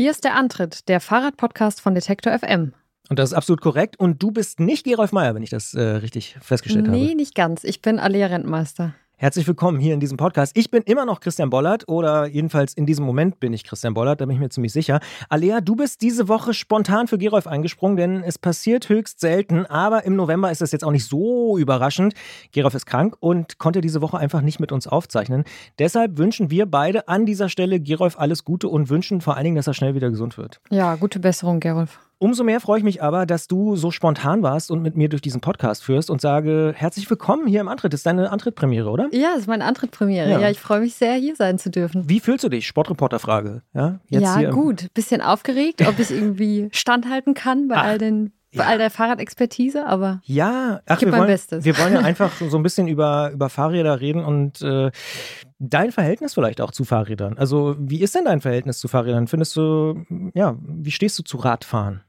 Hier ist der Antritt, der Fahrradpodcast von Detektor FM. Und das ist absolut korrekt. Und du bist nicht Gerolf Meyer, wenn ich das äh, richtig festgestellt nee, habe. Nee, nicht ganz. Ich bin Alea Rentmeister. Herzlich willkommen hier in diesem Podcast. Ich bin immer noch Christian Bollert oder jedenfalls in diesem Moment bin ich Christian Bollert, da bin ich mir ziemlich sicher. Alea, du bist diese Woche spontan für Gerolf eingesprungen, denn es passiert höchst selten, aber im November ist das jetzt auch nicht so überraschend. Gerolf ist krank und konnte diese Woche einfach nicht mit uns aufzeichnen. Deshalb wünschen wir beide an dieser Stelle Gerolf alles Gute und wünschen vor allen Dingen, dass er schnell wieder gesund wird. Ja, gute Besserung, Gerolf. Umso mehr freue ich mich aber, dass du so spontan warst und mit mir durch diesen Podcast führst und sage herzlich willkommen hier im Antritt. Das ist deine Antrittpremiere, oder? Ja, das ist meine Antrittpremiere. Ja. ja, ich freue mich sehr, hier sein zu dürfen. Wie fühlst du dich? Sportreporterfrage. Ja, Jetzt ja gut. Bisschen aufgeregt, ob ich irgendwie standhalten kann bei Ach. all den bei ja. all der Fahrradexpertise, aber ja, ach, wir, mein wollen, Bestes. wir wollen ja einfach so ein bisschen über, über Fahrräder reden und äh, dein Verhältnis vielleicht auch zu Fahrrädern. Also, wie ist denn dein Verhältnis zu Fahrrädern? Findest du, ja, wie stehst du zu Radfahren?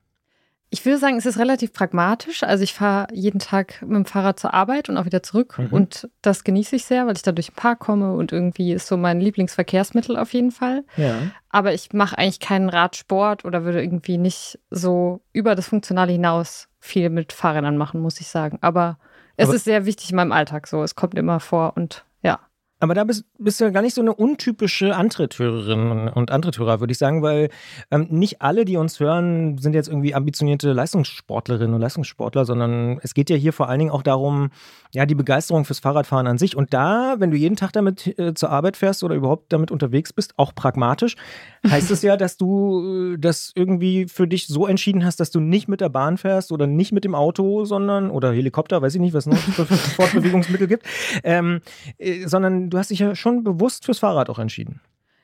Ich würde sagen, es ist relativ pragmatisch. Also ich fahre jeden Tag mit dem Fahrrad zur Arbeit und auch wieder zurück. Mhm. Und das genieße ich sehr, weil ich da durch den Park komme und irgendwie ist so mein Lieblingsverkehrsmittel auf jeden Fall. Ja. Aber ich mache eigentlich keinen Radsport oder würde irgendwie nicht so über das Funktionale hinaus viel mit Fahrrädern machen, muss ich sagen. Aber es Aber ist sehr wichtig in meinem Alltag so. Es kommt immer vor und. Aber da bist, bist du ja gar nicht so eine untypische Antritthörerin und Antritthörer, würde ich sagen, weil ähm, nicht alle, die uns hören, sind jetzt irgendwie ambitionierte Leistungssportlerinnen und Leistungssportler, sondern es geht ja hier vor allen Dingen auch darum, ja, die Begeisterung fürs Fahrradfahren an sich. Und da, wenn du jeden Tag damit äh, zur Arbeit fährst oder überhaupt damit unterwegs bist, auch pragmatisch, heißt es ja, dass du äh, das irgendwie für dich so entschieden hast, dass du nicht mit der Bahn fährst oder nicht mit dem Auto, sondern oder Helikopter, weiß ich nicht, was es noch für Fortbewegungsmittel gibt, ähm, äh, sondern du hast dich ja schon bewusst fürs Fahrrad auch entschieden.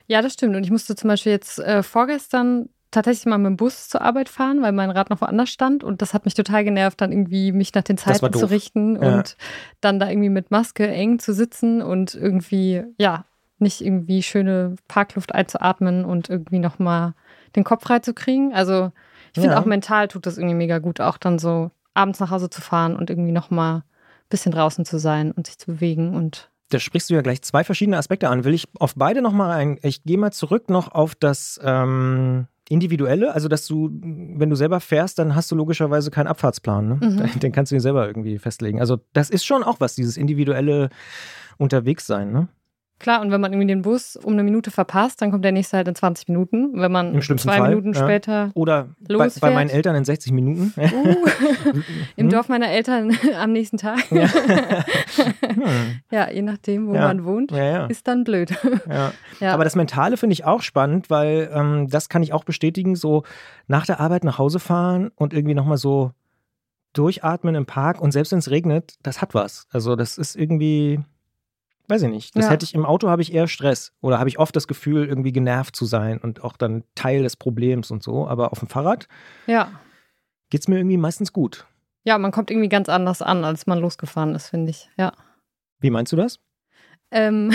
Ja, das stimmt. Und ich musste zum Beispiel jetzt äh, vorgestern tatsächlich mal mit dem Bus zur Arbeit fahren, weil mein Rad noch woanders stand. Und das hat mich total genervt, dann irgendwie mich nach den Zeiten zu richten ja. und dann da irgendwie mit Maske eng zu sitzen und irgendwie, ja, nicht irgendwie schöne Parkluft einzuatmen und irgendwie nochmal den Kopf frei zu kriegen. Also ich finde ja. auch mental tut das irgendwie mega gut, auch dann so abends nach Hause zu fahren und irgendwie nochmal ein bisschen draußen zu sein und sich zu bewegen und da sprichst du ja gleich zwei verschiedene Aspekte an. Will ich auf beide nochmal ein. Ich gehe mal zurück noch auf das ähm, Individuelle, also dass du, wenn du selber fährst, dann hast du logischerweise keinen Abfahrtsplan. Ne? Mhm. Den kannst du dir selber irgendwie festlegen. Also das ist schon auch was, dieses individuelle Unterwegssein. Ne? Klar, und wenn man irgendwie den Bus um eine Minute verpasst, dann kommt der nächste halt in 20 Minuten. Wenn man Im zwei Fall, Minuten ja. später Oder bei, bei, meinen Eltern in 60 Minuten. Uh, Im hm? Dorf meiner Eltern am nächsten Tag. Ja, ja je nachdem, wo ja. man wohnt, ist dann blöd. Aber das Mentale finde ich auch spannend, weil ähm, das kann ich auch bestätigen, so nach der Arbeit nach Hause fahren und irgendwie nochmal so durchatmen im Park und selbst wenn es regnet, das hat was. Also das ist irgendwie weiß ich nicht. Das ja. hätte ich im Auto habe ich eher Stress oder habe ich oft das Gefühl, irgendwie genervt zu sein und auch dann Teil des Problems und so. Aber auf dem Fahrrad ja. geht es mir irgendwie meistens gut. Ja, man kommt irgendwie ganz anders an, als man losgefahren ist, finde ich. Ja. Wie meinst du das? Ähm,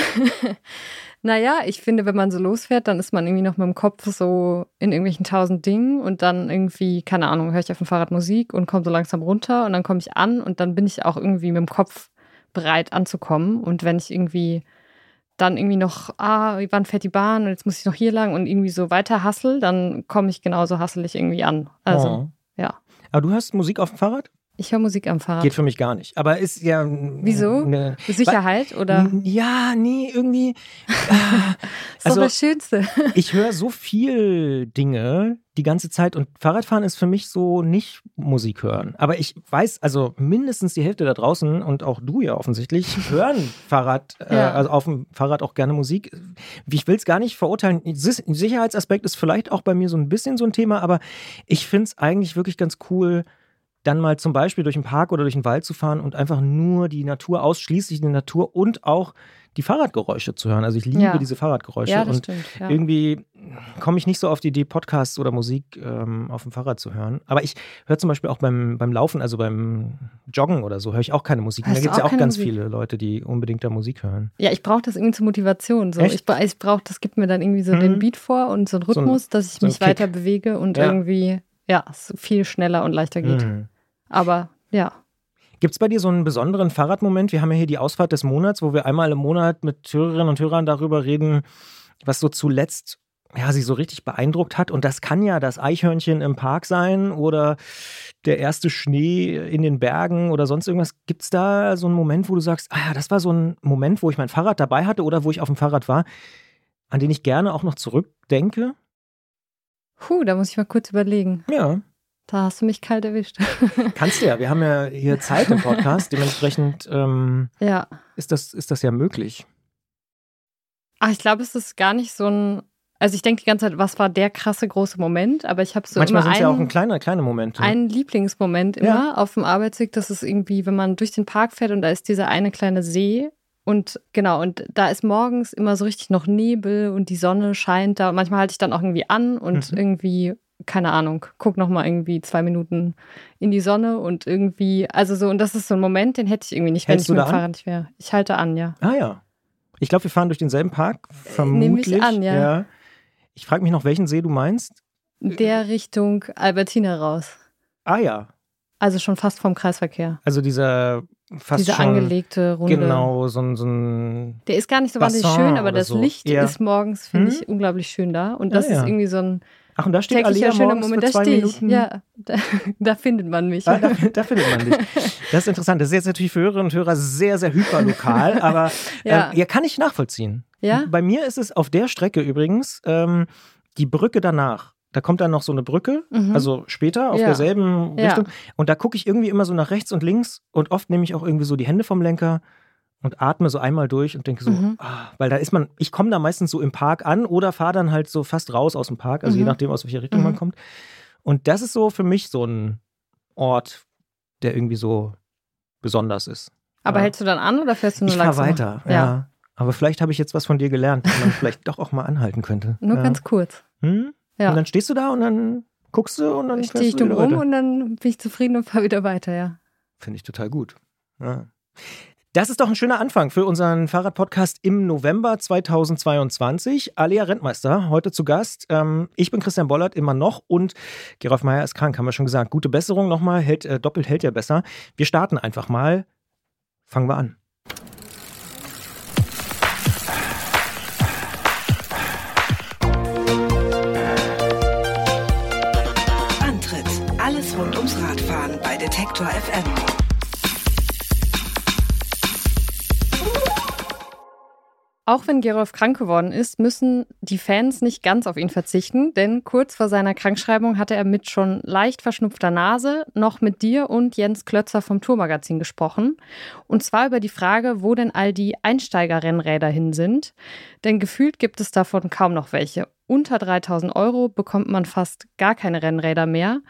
naja, ich finde, wenn man so losfährt, dann ist man irgendwie noch mit dem Kopf so in irgendwelchen tausend Dingen und dann irgendwie, keine Ahnung, höre ich auf dem Fahrrad Musik und komme so langsam runter und dann komme ich an und dann bin ich auch irgendwie mit dem Kopf bereit anzukommen. Und wenn ich irgendwie dann irgendwie noch, ah, wann fährt die Bahn und jetzt muss ich noch hier lang und irgendwie so weiter hassel, dann komme ich genauso hasselig irgendwie an. Also, oh. ja. Aber du hast Musik auf dem Fahrrad? Ich höre Musik am Fahrrad. Geht für mich gar nicht. Aber ist ja. Wieso? Eine, Sicherheit oder? Ja, nee, irgendwie. das ist also, das Schönste. ich höre so viel Dinge die ganze Zeit und Fahrradfahren ist für mich so nicht Musik hören. Aber ich weiß, also mindestens die Hälfte da draußen und auch du ja offensichtlich hören Fahrrad, äh, ja. also auf dem Fahrrad auch gerne Musik. Ich will es gar nicht verurteilen. Sicherheitsaspekt ist vielleicht auch bei mir so ein bisschen so ein Thema, aber ich finde es eigentlich wirklich ganz cool dann mal zum Beispiel durch den Park oder durch den Wald zu fahren und einfach nur die Natur, ausschließlich die Natur und auch die Fahrradgeräusche zu hören. Also ich liebe ja. diese Fahrradgeräusche. Ja, das und stimmt, ja. irgendwie komme ich nicht so auf die Idee, Podcasts oder Musik ähm, auf dem Fahrrad zu hören. Aber ich höre zum Beispiel auch beim, beim Laufen, also beim Joggen oder so, höre ich auch keine Musik. Da gibt es ja auch ganz Musik? viele Leute, die unbedingt da Musik hören. Ja, ich brauche das irgendwie zur Motivation. So. Ich, ich brauche, das gibt mir dann irgendwie so mhm. den Beat vor und so einen Rhythmus, so ein, dass ich so mich weiter bewege und irgendwie ja, es viel schneller und leichter geht. Mhm. Aber ja. Gibt es bei dir so einen besonderen Fahrradmoment? Wir haben ja hier die Ausfahrt des Monats, wo wir einmal im Monat mit Hörerinnen und Hörern darüber reden, was so zuletzt ja, sie so richtig beeindruckt hat. Und das kann ja das Eichhörnchen im Park sein oder der erste Schnee in den Bergen oder sonst irgendwas. Gibt es da so einen Moment, wo du sagst, ah ja, das war so ein Moment, wo ich mein Fahrrad dabei hatte oder wo ich auf dem Fahrrad war, an den ich gerne auch noch zurückdenke? Puh, da muss ich mal kurz überlegen. Ja. Da hast du mich kalt erwischt. Kannst du ja. Wir haben ja hier Zeit im Podcast. Dementsprechend ähm, ja. ist, das, ist das ja möglich. Ach, ich glaube, es ist gar nicht so ein. Also ich denke die ganze Zeit, was war der krasse große Moment? Aber ich habe so Manchmal sind es ja auch ein kleiner, kleiner Moment. Einen Lieblingsmoment immer Ja. auf dem Arbeitsweg. Das ist irgendwie, wenn man durch den Park fährt und da ist dieser eine kleine See. Und genau, und da ist morgens immer so richtig noch Nebel und die Sonne scheint da. Und manchmal halte ich dann auch irgendwie an und Mhm. irgendwie, keine Ahnung, guck noch mal irgendwie zwei Minuten in die Sonne und irgendwie, also so, und das ist so ein Moment, den hätte ich irgendwie nicht, Hältst wenn ich mit dem? Fahrrad nicht wäre. Ich halte an, ja. Ah ja. Ich glaube, wir fahren durch denselben Park. nehme ich Vermutlich. an, ja. Ich frage mich noch, welchen See du meinst. Der Richtung Albertina raus. Ah ja. Also schon fast vom Kreisverkehr. Also dieser fast Diese schon, angelegte Runde. Genau, so ein, so ein Der ist gar nicht so wahnsinnig schön, aber das so. Licht Ja. ist morgens, finde Mhm. ich, unglaublich schön da. Und Ja, das ja. ist irgendwie so ein Ach, und da steht Alia schöner morgens Moment. für Da zwei ich. Minuten. Ja, da, da findet man mich. Ah, da, da findet man dich. Das ist interessant. Das ist jetzt natürlich für Hörerinnen und Hörer sehr, sehr hyperlokal, aber Ja. ähm, ja, kann ich nachvollziehen. Ja? Bei mir ist es auf der Strecke übrigens ähm, die Brücke danach. Da kommt dann noch so eine Brücke, Mhm. also später auf Ja. derselben Ja. Richtung. Und da gucke ich irgendwie immer so nach rechts und links und oft nehme ich auch irgendwie so die Hände vom Lenker und atme so einmal durch und denke so, Mhm. ah, weil da ist man, ich komme da meistens so im Park an oder fahre dann halt so fast raus aus dem Park, also je Mhm. nachdem, aus welcher Richtung man Mhm. kommt. Und das ist so für mich so ein Ort, der irgendwie so besonders ist. Aber Ja. hältst du dann an oder fährst du nur Ich fahre langsam? weiter, ja. Ja. Aber vielleicht habe ich jetzt was von dir gelernt, dass man vielleicht doch auch mal anhalten könnte. Nur ja. ganz kurz. Hm? Ja. Und dann stehst du da und dann guckst du und dann Stehe ich dumm wieder um weiter. und dann bin ich zufrieden und fahre wieder weiter, ja. Finde ich total gut. Ja. Das ist doch ein schöner Anfang für unseren Fahrradpodcast im November 2022. Alia Rentmeister, heute zu Gast. Ähm, ich bin Christian Bollert, immer noch. Und Gerolf Meyer ist krank, haben wir schon gesagt. Gute Besserung nochmal. Hält, äh, doppelt hält ja besser. Wir starten einfach mal. Fangen wir an. Antritt. Alles rund ums Radfahren bei Detektor FM. Auch wenn Gerolf krank geworden ist, müssen die Fans nicht ganz auf ihn verzichten, denn kurz vor seiner Krankschreibung hatte er mit schon leicht verschnupfter Nase noch mit dir und Jens Klötzer vom Tourmagazin gesprochen. Und zwar über die Frage, wo denn all die Einsteigerrennräder hin sind. Denn gefühlt gibt es davon kaum noch welche. Unter 3000 Euro bekommt man fast gar keine Rennräder mehr.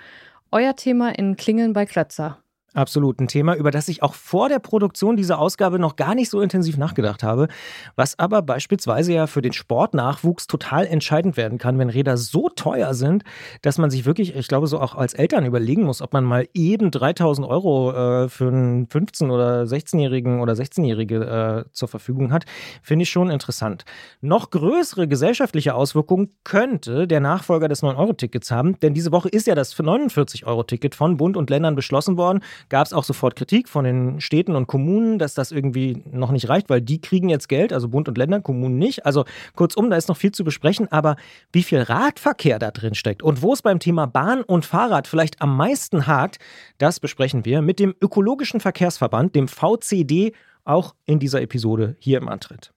Euer Thema in Klingeln bei Klötzer. Absolut. Ein Thema, über das ich auch vor der Produktion dieser Ausgabe noch gar nicht so intensiv nachgedacht habe, was aber beispielsweise ja für den Sportnachwuchs total entscheidend werden kann, wenn Räder so teuer sind, dass man sich wirklich, ich glaube, so auch als Eltern überlegen muss, ob man mal eben 3000 Euro äh, für einen 15- oder 16-Jährigen oder 16-Jährige äh, zur Verfügung hat, finde ich schon interessant. Noch größere gesellschaftliche Auswirkungen könnte der Nachfolger des 9-Euro-Tickets haben, denn diese Woche ist ja das 49-Euro-Ticket von Bund und Ländern beschlossen worden gab es auch sofort Kritik von den Städten und Kommunen, dass das irgendwie noch nicht reicht, weil die kriegen jetzt Geld, also Bund und Länder, Kommunen nicht. Also kurzum, da ist noch viel zu besprechen, aber wie viel Radverkehr da drin steckt und wo es beim Thema Bahn und Fahrrad vielleicht am meisten hakt, das besprechen wir mit dem Ökologischen Verkehrsverband, dem VCD, auch in dieser Episode hier im Antritt.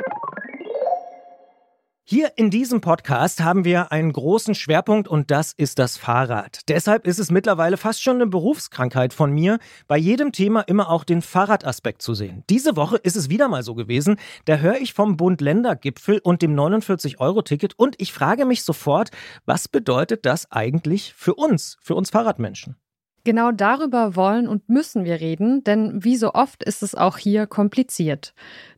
Hier in diesem Podcast haben wir einen großen Schwerpunkt und das ist das Fahrrad. Deshalb ist es mittlerweile fast schon eine Berufskrankheit von mir, bei jedem Thema immer auch den Fahrradaspekt zu sehen. Diese Woche ist es wieder mal so gewesen, da höre ich vom Bund-Länder-Gipfel und dem 49-Euro-Ticket und ich frage mich sofort, was bedeutet das eigentlich für uns, für uns Fahrradmenschen? Genau darüber wollen und müssen wir reden, denn wie so oft ist es auch hier kompliziert.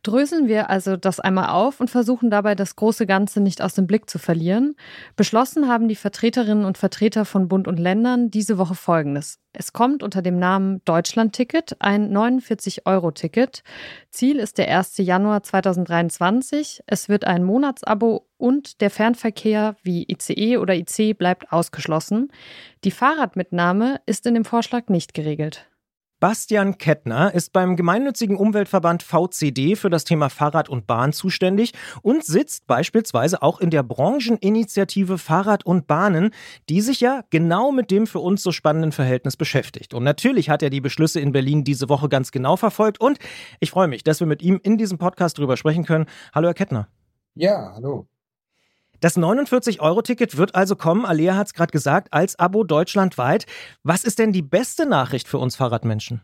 Dröseln wir also das einmal auf und versuchen dabei das große Ganze nicht aus dem Blick zu verlieren. Beschlossen haben die Vertreterinnen und Vertreter von Bund und Ländern diese Woche Folgendes. Es kommt unter dem Namen Deutschland-Ticket ein 49-Euro-Ticket. Ziel ist der 1. Januar 2023. Es wird ein Monatsabo und der Fernverkehr wie ICE oder IC bleibt ausgeschlossen. Die Fahrradmitnahme ist in dem Vorschlag nicht geregelt. Bastian Kettner ist beim gemeinnützigen Umweltverband VCD für das Thema Fahrrad und Bahn zuständig und sitzt beispielsweise auch in der Brancheninitiative Fahrrad und Bahnen, die sich ja genau mit dem für uns so spannenden Verhältnis beschäftigt. Und natürlich hat er die Beschlüsse in Berlin diese Woche ganz genau verfolgt und ich freue mich, dass wir mit ihm in diesem Podcast drüber sprechen können. Hallo, Herr Kettner. Ja, hallo. Das 49-Euro-Ticket wird also kommen, Alea hat es gerade gesagt, als Abo deutschlandweit. Was ist denn die beste Nachricht für uns Fahrradmenschen?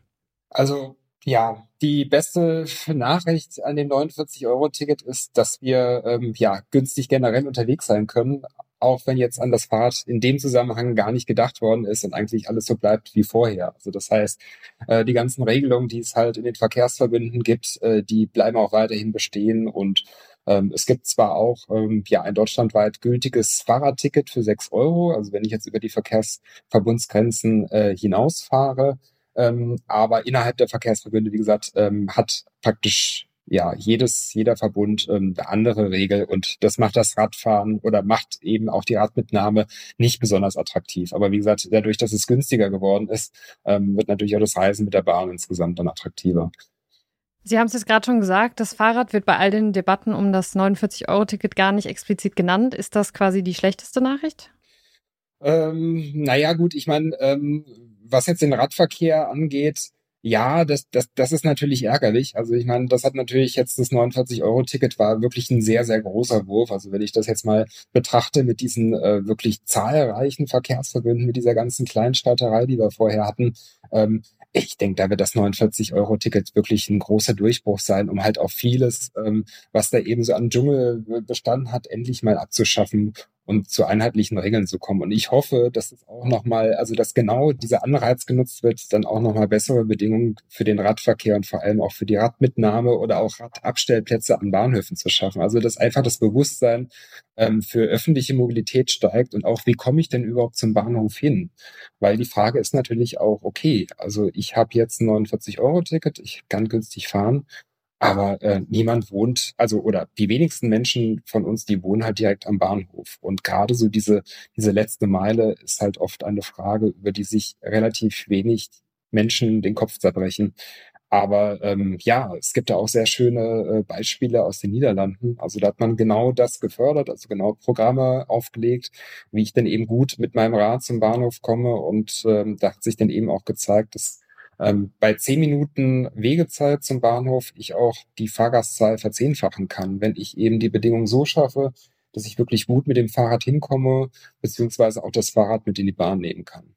Also ja, die beste Nachricht an dem 49-Euro-Ticket ist, dass wir ähm, ja günstig generell unterwegs sein können, auch wenn jetzt an das Fahrrad in dem Zusammenhang gar nicht gedacht worden ist und eigentlich alles so bleibt wie vorher. Also das heißt, äh, die ganzen Regelungen, die es halt in den Verkehrsverbünden gibt, äh, die bleiben auch weiterhin bestehen und es gibt zwar auch ähm, ja ein deutschlandweit gültiges Fahrradticket für sechs Euro, also wenn ich jetzt über die Verkehrsverbundsgrenzen äh, hinausfahre, ähm, aber innerhalb der Verkehrsverbünde, wie gesagt, ähm, hat praktisch ja jedes jeder Verbund ähm, eine andere Regel und das macht das Radfahren oder macht eben auch die Radmitnahme nicht besonders attraktiv. Aber wie gesagt, dadurch, dass es günstiger geworden ist, ähm, wird natürlich auch das Reisen mit der Bahn insgesamt dann attraktiver. Sie haben es jetzt gerade schon gesagt, das Fahrrad wird bei all den Debatten um das 49-Euro-Ticket gar nicht explizit genannt. Ist das quasi die schlechteste Nachricht? Ähm, naja, gut, ich meine, ähm, was jetzt den Radverkehr angeht, ja, das, das, das ist natürlich ärgerlich. Also ich meine, das hat natürlich jetzt das 49-Euro-Ticket war wirklich ein sehr, sehr großer Wurf. Also wenn ich das jetzt mal betrachte mit diesen äh, wirklich zahlreichen Verkehrsverbünden, mit dieser ganzen Kleinstaaterei, die wir vorher hatten, ähm, ich denke, da wird das 49-Euro-Ticket wirklich ein großer Durchbruch sein, um halt auch vieles, ähm, was da eben so an Dschungel bestanden hat, endlich mal abzuschaffen und zu einheitlichen Regeln zu kommen. Und ich hoffe, dass es auch nochmal, also dass genau dieser Anreiz genutzt wird, dann auch nochmal bessere Bedingungen für den Radverkehr und vor allem auch für die Radmitnahme oder auch Radabstellplätze an Bahnhöfen zu schaffen. Also dass einfach das Bewusstsein ähm, für öffentliche Mobilität steigt und auch, wie komme ich denn überhaupt zum Bahnhof hin? Weil die Frage ist natürlich auch, okay, also ich habe jetzt ein 49-Euro-Ticket, ich kann günstig fahren aber äh, niemand wohnt, also oder die wenigsten Menschen von uns, die wohnen halt direkt am Bahnhof. Und gerade so diese, diese letzte Meile ist halt oft eine Frage, über die sich relativ wenig Menschen den Kopf zerbrechen. Aber ähm, ja, es gibt da auch sehr schöne äh, Beispiele aus den Niederlanden. Also da hat man genau das gefördert, also genau Programme aufgelegt, wie ich denn eben gut mit meinem Rad zum Bahnhof komme. Und ähm, da hat sich dann eben auch gezeigt, dass ähm, bei zehn Minuten Wegezeit zum Bahnhof ich auch die Fahrgastzahl verzehnfachen kann, wenn ich eben die Bedingungen so schaffe, dass ich wirklich gut mit dem Fahrrad hinkomme, beziehungsweise auch das Fahrrad mit in die Bahn nehmen kann.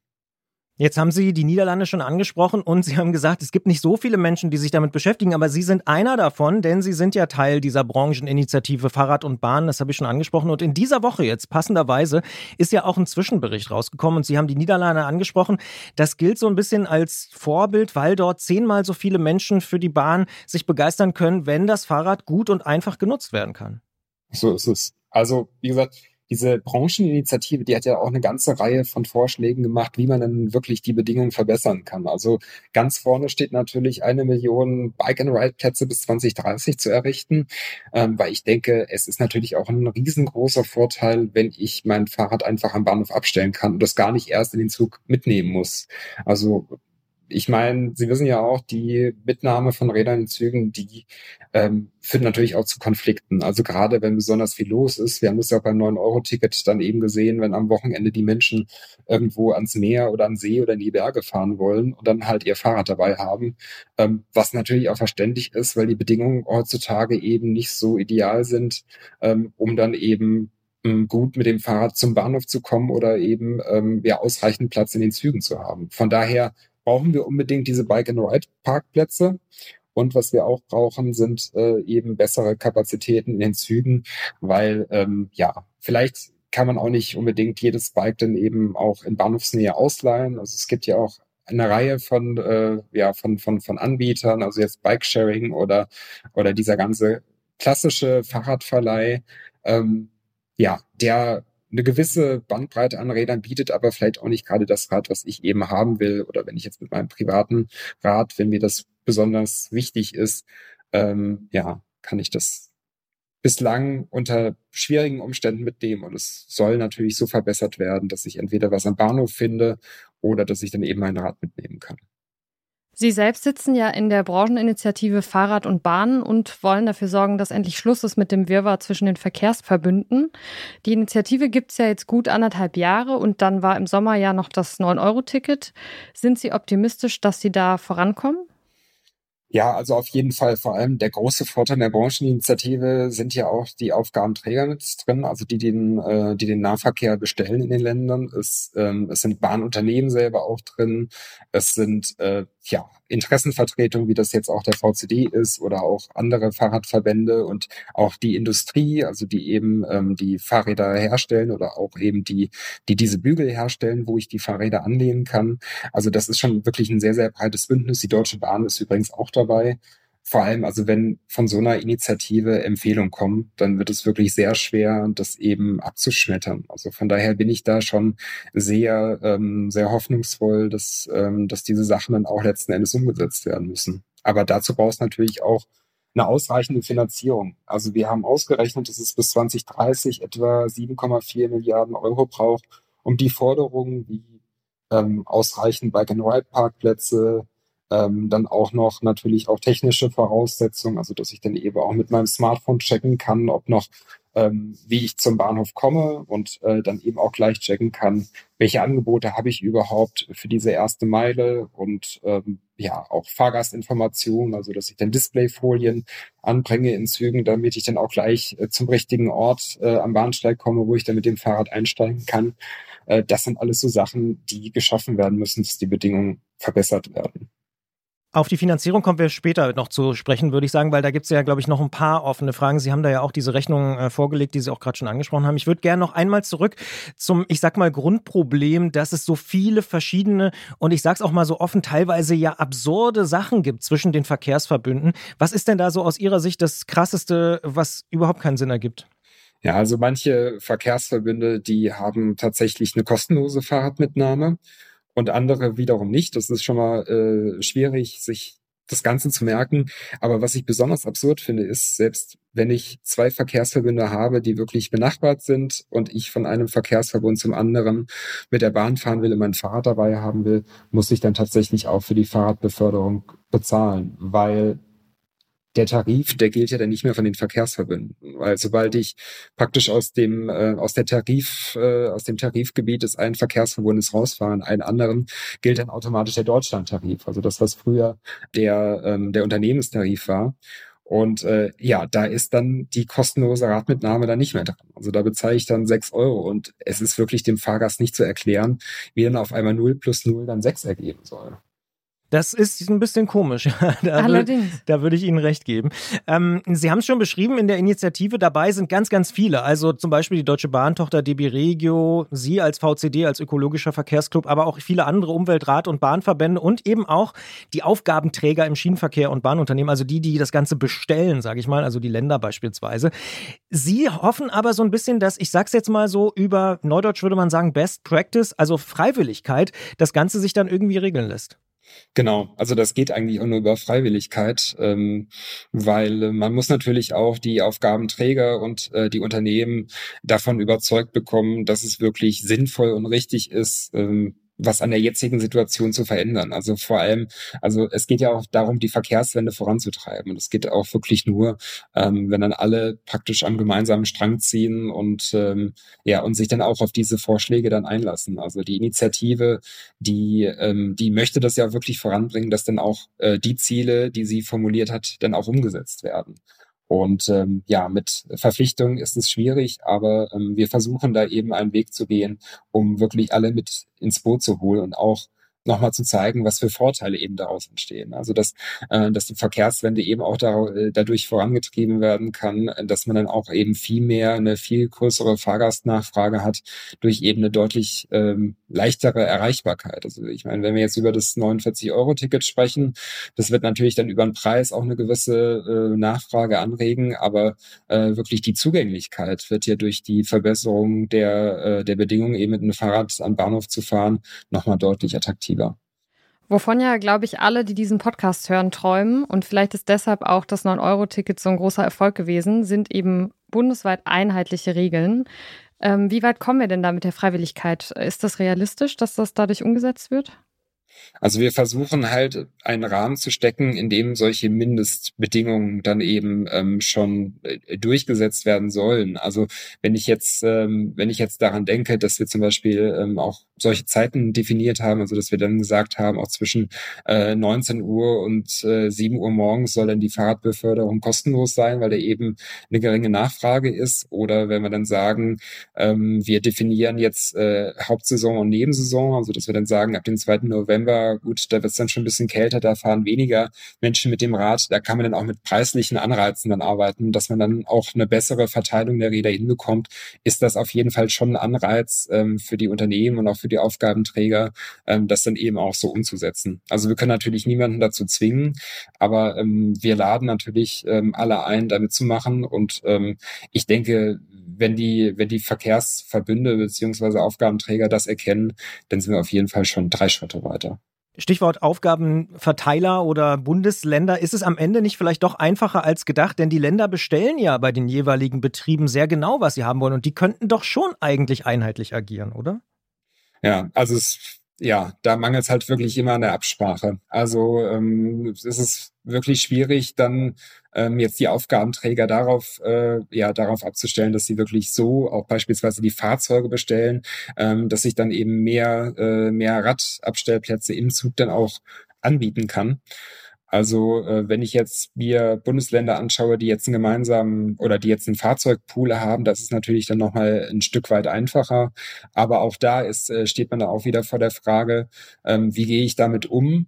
Jetzt haben Sie die Niederlande schon angesprochen und Sie haben gesagt, es gibt nicht so viele Menschen, die sich damit beschäftigen, aber Sie sind einer davon, denn Sie sind ja Teil dieser Brancheninitiative Fahrrad und Bahn, das habe ich schon angesprochen. Und in dieser Woche jetzt passenderweise ist ja auch ein Zwischenbericht rausgekommen und Sie haben die Niederlande angesprochen. Das gilt so ein bisschen als Vorbild, weil dort zehnmal so viele Menschen für die Bahn sich begeistern können, wenn das Fahrrad gut und einfach genutzt werden kann. So ist es. Also, wie gesagt, diese Brancheninitiative, die hat ja auch eine ganze Reihe von Vorschlägen gemacht, wie man dann wirklich die Bedingungen verbessern kann. Also ganz vorne steht natürlich eine Million Bike-and-Ride-Plätze bis 2030 zu errichten, ähm, weil ich denke, es ist natürlich auch ein riesengroßer Vorteil, wenn ich mein Fahrrad einfach am Bahnhof abstellen kann und das gar nicht erst in den Zug mitnehmen muss. Also ich meine, Sie wissen ja auch, die Mitnahme von Rädern in Zügen, die ähm, führt natürlich auch zu Konflikten. Also gerade wenn besonders viel los ist, wir haben das ja auch beim 9-Euro-Ticket dann eben gesehen, wenn am Wochenende die Menschen irgendwo ans Meer oder an See oder in die Berge fahren wollen und dann halt ihr Fahrrad dabei haben, ähm, was natürlich auch verständlich ist, weil die Bedingungen heutzutage eben nicht so ideal sind, ähm, um dann eben ähm, gut mit dem Fahrrad zum Bahnhof zu kommen oder eben ähm, ja ausreichend Platz in den Zügen zu haben. Von daher brauchen wir unbedingt diese Bike-and-Ride-Parkplätze. Und was wir auch brauchen, sind äh, eben bessere Kapazitäten in den Zügen, weil ähm, ja, vielleicht kann man auch nicht unbedingt jedes Bike dann eben auch in Bahnhofsnähe ausleihen. Also es gibt ja auch eine Reihe von äh, ja von von von Anbietern, also jetzt Bike-Sharing oder oder dieser ganze klassische Fahrradverleih, ähm, ja, der eine gewisse Bandbreite an Rädern bietet, aber vielleicht auch nicht gerade das Rad, was ich eben haben will. Oder wenn ich jetzt mit meinem privaten Rad, wenn mir das besonders wichtig ist, ähm, ja, kann ich das bislang unter schwierigen Umständen mitnehmen. Und es soll natürlich so verbessert werden, dass ich entweder was am Bahnhof finde oder dass ich dann eben mein Rad mitnehmen kann. Sie selbst sitzen ja in der Brancheninitiative Fahrrad und Bahn und wollen dafür sorgen, dass endlich Schluss ist mit dem Wirrwarr zwischen den Verkehrsverbünden. Die Initiative gibt es ja jetzt gut anderthalb Jahre und dann war im Sommer ja noch das 9-Euro-Ticket. Sind Sie optimistisch, dass Sie da vorankommen? Ja, also auf jeden Fall. Vor allem der große Vorteil der Brancheninitiative sind ja auch die Aufgabenträger mit drin, also die den, äh, die den Nahverkehr bestellen in den Ländern. Es, ähm, es sind Bahnunternehmen selber auch drin. Es sind äh, ja Interessenvertretung, wie das jetzt auch der VCD ist oder auch andere Fahrradverbände und auch die Industrie, also die eben ähm, die Fahrräder herstellen oder auch eben die, die diese Bügel herstellen, wo ich die Fahrräder anlehnen kann. Also das ist schon wirklich ein sehr, sehr breites Bündnis. Die Deutsche Bahn ist übrigens auch dabei vor allem, also wenn von so einer Initiative Empfehlungen kommen, dann wird es wirklich sehr schwer, das eben abzuschmettern. Also von daher bin ich da schon sehr, ähm, sehr hoffnungsvoll, dass, ähm, dass diese Sachen dann auch letzten Endes umgesetzt werden müssen. Aber dazu brauchst du natürlich auch eine ausreichende Finanzierung. Also wir haben ausgerechnet, dass es bis 2030 etwa 7,4 Milliarden Euro braucht, um die Forderungen wie ähm, ausreichend Bike-and-Ride-Parkplätze, ähm, dann auch noch natürlich auch technische Voraussetzungen, also dass ich dann eben auch mit meinem Smartphone checken kann, ob noch ähm, wie ich zum Bahnhof komme und äh, dann eben auch gleich checken kann, welche Angebote habe ich überhaupt für diese erste Meile und ähm, ja auch Fahrgastinformationen, also dass ich dann Displayfolien anbringe in Zügen, damit ich dann auch gleich äh, zum richtigen Ort äh, am Bahnsteig komme, wo ich dann mit dem Fahrrad einsteigen kann. Äh, das sind alles so Sachen, die geschaffen werden müssen, dass die Bedingungen verbessert werden. Auf die Finanzierung kommen wir später noch zu sprechen, würde ich sagen, weil da gibt es ja, glaube ich, noch ein paar offene Fragen. Sie haben da ja auch diese Rechnung äh, vorgelegt, die Sie auch gerade schon angesprochen haben. Ich würde gerne noch einmal zurück zum, ich sag mal, Grundproblem, dass es so viele verschiedene und ich sage es auch mal so offen, teilweise ja absurde Sachen gibt zwischen den Verkehrsverbünden. Was ist denn da so aus Ihrer Sicht das Krasseste, was überhaupt keinen Sinn ergibt? Ja, also manche Verkehrsverbünde, die haben tatsächlich eine kostenlose Fahrradmitnahme und andere wiederum nicht. Das ist schon mal äh, schwierig, sich das Ganze zu merken. Aber was ich besonders absurd finde, ist, selbst wenn ich zwei Verkehrsverbünde habe, die wirklich benachbart sind und ich von einem Verkehrsverbund zum anderen mit der Bahn fahren will und mein Fahrrad dabei haben will, muss ich dann tatsächlich auch für die Fahrradbeförderung bezahlen, weil der Tarif, der gilt ja dann nicht mehr von den Verkehrsverbünden, weil sobald ich praktisch aus dem äh, aus der Tarif äh, aus dem Tarifgebiet des einen Verkehrsverbundes rausfahre in einen anderen, gilt dann automatisch der Deutschlandtarif, also das was früher der ähm, der Unternehmenstarif war. Und äh, ja, da ist dann die kostenlose Radmitnahme dann nicht mehr dran. Also da bezahle ich dann sechs Euro und es ist wirklich dem Fahrgast nicht zu erklären, wie dann auf einmal null plus null dann sechs ergeben soll. Das ist ein bisschen komisch. da Allerdings. Würde, da würde ich Ihnen recht geben. Ähm, Sie haben es schon beschrieben, in der Initiative dabei sind ganz, ganz viele. Also zum Beispiel die Deutsche Bahntochter DB Regio, Sie als VCD, als ökologischer Verkehrsclub, aber auch viele andere Umweltrat- und Bahnverbände und eben auch die Aufgabenträger im Schienenverkehr und Bahnunternehmen, also die, die das Ganze bestellen, sage ich mal, also die Länder beispielsweise. Sie hoffen aber so ein bisschen, dass, ich sage es jetzt mal so, über Neudeutsch würde man sagen, Best Practice, also Freiwilligkeit, das Ganze sich dann irgendwie regeln lässt. Genau, also das geht eigentlich auch nur über Freiwilligkeit, ähm, weil äh, man muss natürlich auch die Aufgabenträger und äh, die Unternehmen davon überzeugt bekommen, dass es wirklich sinnvoll und richtig ist, ähm, was an der jetzigen Situation zu verändern. Also vor allem, also es geht ja auch darum, die Verkehrswende voranzutreiben. Und es geht auch wirklich nur, ähm, wenn dann alle praktisch am gemeinsamen Strang ziehen und ähm, ja und sich dann auch auf diese Vorschläge dann einlassen. Also die Initiative, die ähm, die möchte das ja wirklich voranbringen, dass dann auch äh, die Ziele, die sie formuliert hat, dann auch umgesetzt werden. Und ähm, ja, mit Verpflichtungen ist es schwierig, aber ähm, wir versuchen da eben einen Weg zu gehen, um wirklich alle mit ins Boot zu holen und auch nochmal zu zeigen, was für Vorteile eben daraus entstehen. Also dass, äh, dass die Verkehrswende eben auch da, äh, dadurch vorangetrieben werden kann, dass man dann auch eben viel mehr eine viel größere Fahrgastnachfrage hat durch eben eine deutlich ähm, leichtere Erreichbarkeit. Also ich meine, wenn wir jetzt über das 49-Euro-Ticket sprechen, das wird natürlich dann über den Preis auch eine gewisse äh, Nachfrage anregen, aber äh, wirklich die Zugänglichkeit wird ja durch die Verbesserung der, äh, der Bedingungen, eben mit einem Fahrrad am Bahnhof zu fahren, nochmal deutlich attraktiver nachvollziehbar. Wovon ja, glaube ich, alle, die diesen Podcast hören, träumen, und vielleicht ist deshalb auch das 9-Euro-Ticket so ein großer Erfolg gewesen, sind eben bundesweit einheitliche Regeln. Ähm, wie weit kommen wir denn da mit der Freiwilligkeit? Ist das realistisch, dass das dadurch umgesetzt wird? Also wir versuchen halt einen Rahmen zu stecken, in dem solche Mindestbedingungen dann eben ähm, schon äh, durchgesetzt werden sollen. Also wenn ich jetzt, ähm, wenn ich jetzt daran denke, dass wir zum Beispiel ähm, auch solche Zeiten definiert haben, also dass wir dann gesagt haben, auch zwischen äh, 19 Uhr und äh, 7 Uhr morgens soll dann die Fahrradbeförderung kostenlos sein, weil da eben eine geringe Nachfrage ist. Oder wenn wir dann sagen, ähm, wir definieren jetzt äh, Hauptsaison und Nebensaison, also dass wir dann sagen, ab dem 2. November, gut, da wird es dann schon ein bisschen kälter, da fahren weniger Menschen mit dem Rad, da kann man dann auch mit preislichen Anreizen dann arbeiten, dass man dann auch eine bessere Verteilung der Räder hinbekommt, ist das auf jeden Fall schon ein Anreiz ähm, für die Unternehmen und auch für die Aufgabenträger, ähm, das dann eben auch so umzusetzen. Also wir können natürlich niemanden dazu zwingen, aber ähm, wir laden natürlich ähm, alle ein, damit zu machen. Und ähm, ich denke, wenn die, wenn die Verkehrsverbünde beziehungsweise Aufgabenträger das erkennen, dann sind wir auf jeden Fall schon drei Schritte weiter. Stichwort Aufgabenverteiler oder Bundesländer. Ist es am Ende nicht vielleicht doch einfacher als gedacht? Denn die Länder bestellen ja bei den jeweiligen Betrieben sehr genau, was sie haben wollen. Und die könnten doch schon eigentlich einheitlich agieren, oder? Ja, also es ja, da mangelt es halt wirklich immer an der Absprache. Also ähm, es ist wirklich schwierig, dann ähm, jetzt die Aufgabenträger darauf, äh, ja, darauf abzustellen, dass sie wirklich so auch beispielsweise die Fahrzeuge bestellen, ähm, dass sich dann eben mehr, äh, mehr Radabstellplätze im Zug dann auch anbieten kann. Also äh, wenn ich jetzt mir Bundesländer anschaue, die jetzt einen gemeinsamen oder die jetzt einen Fahrzeugpool haben, das ist natürlich dann nochmal ein Stück weit einfacher. Aber auch da ist, äh, steht man da auch wieder vor der Frage, ähm, wie gehe ich damit um?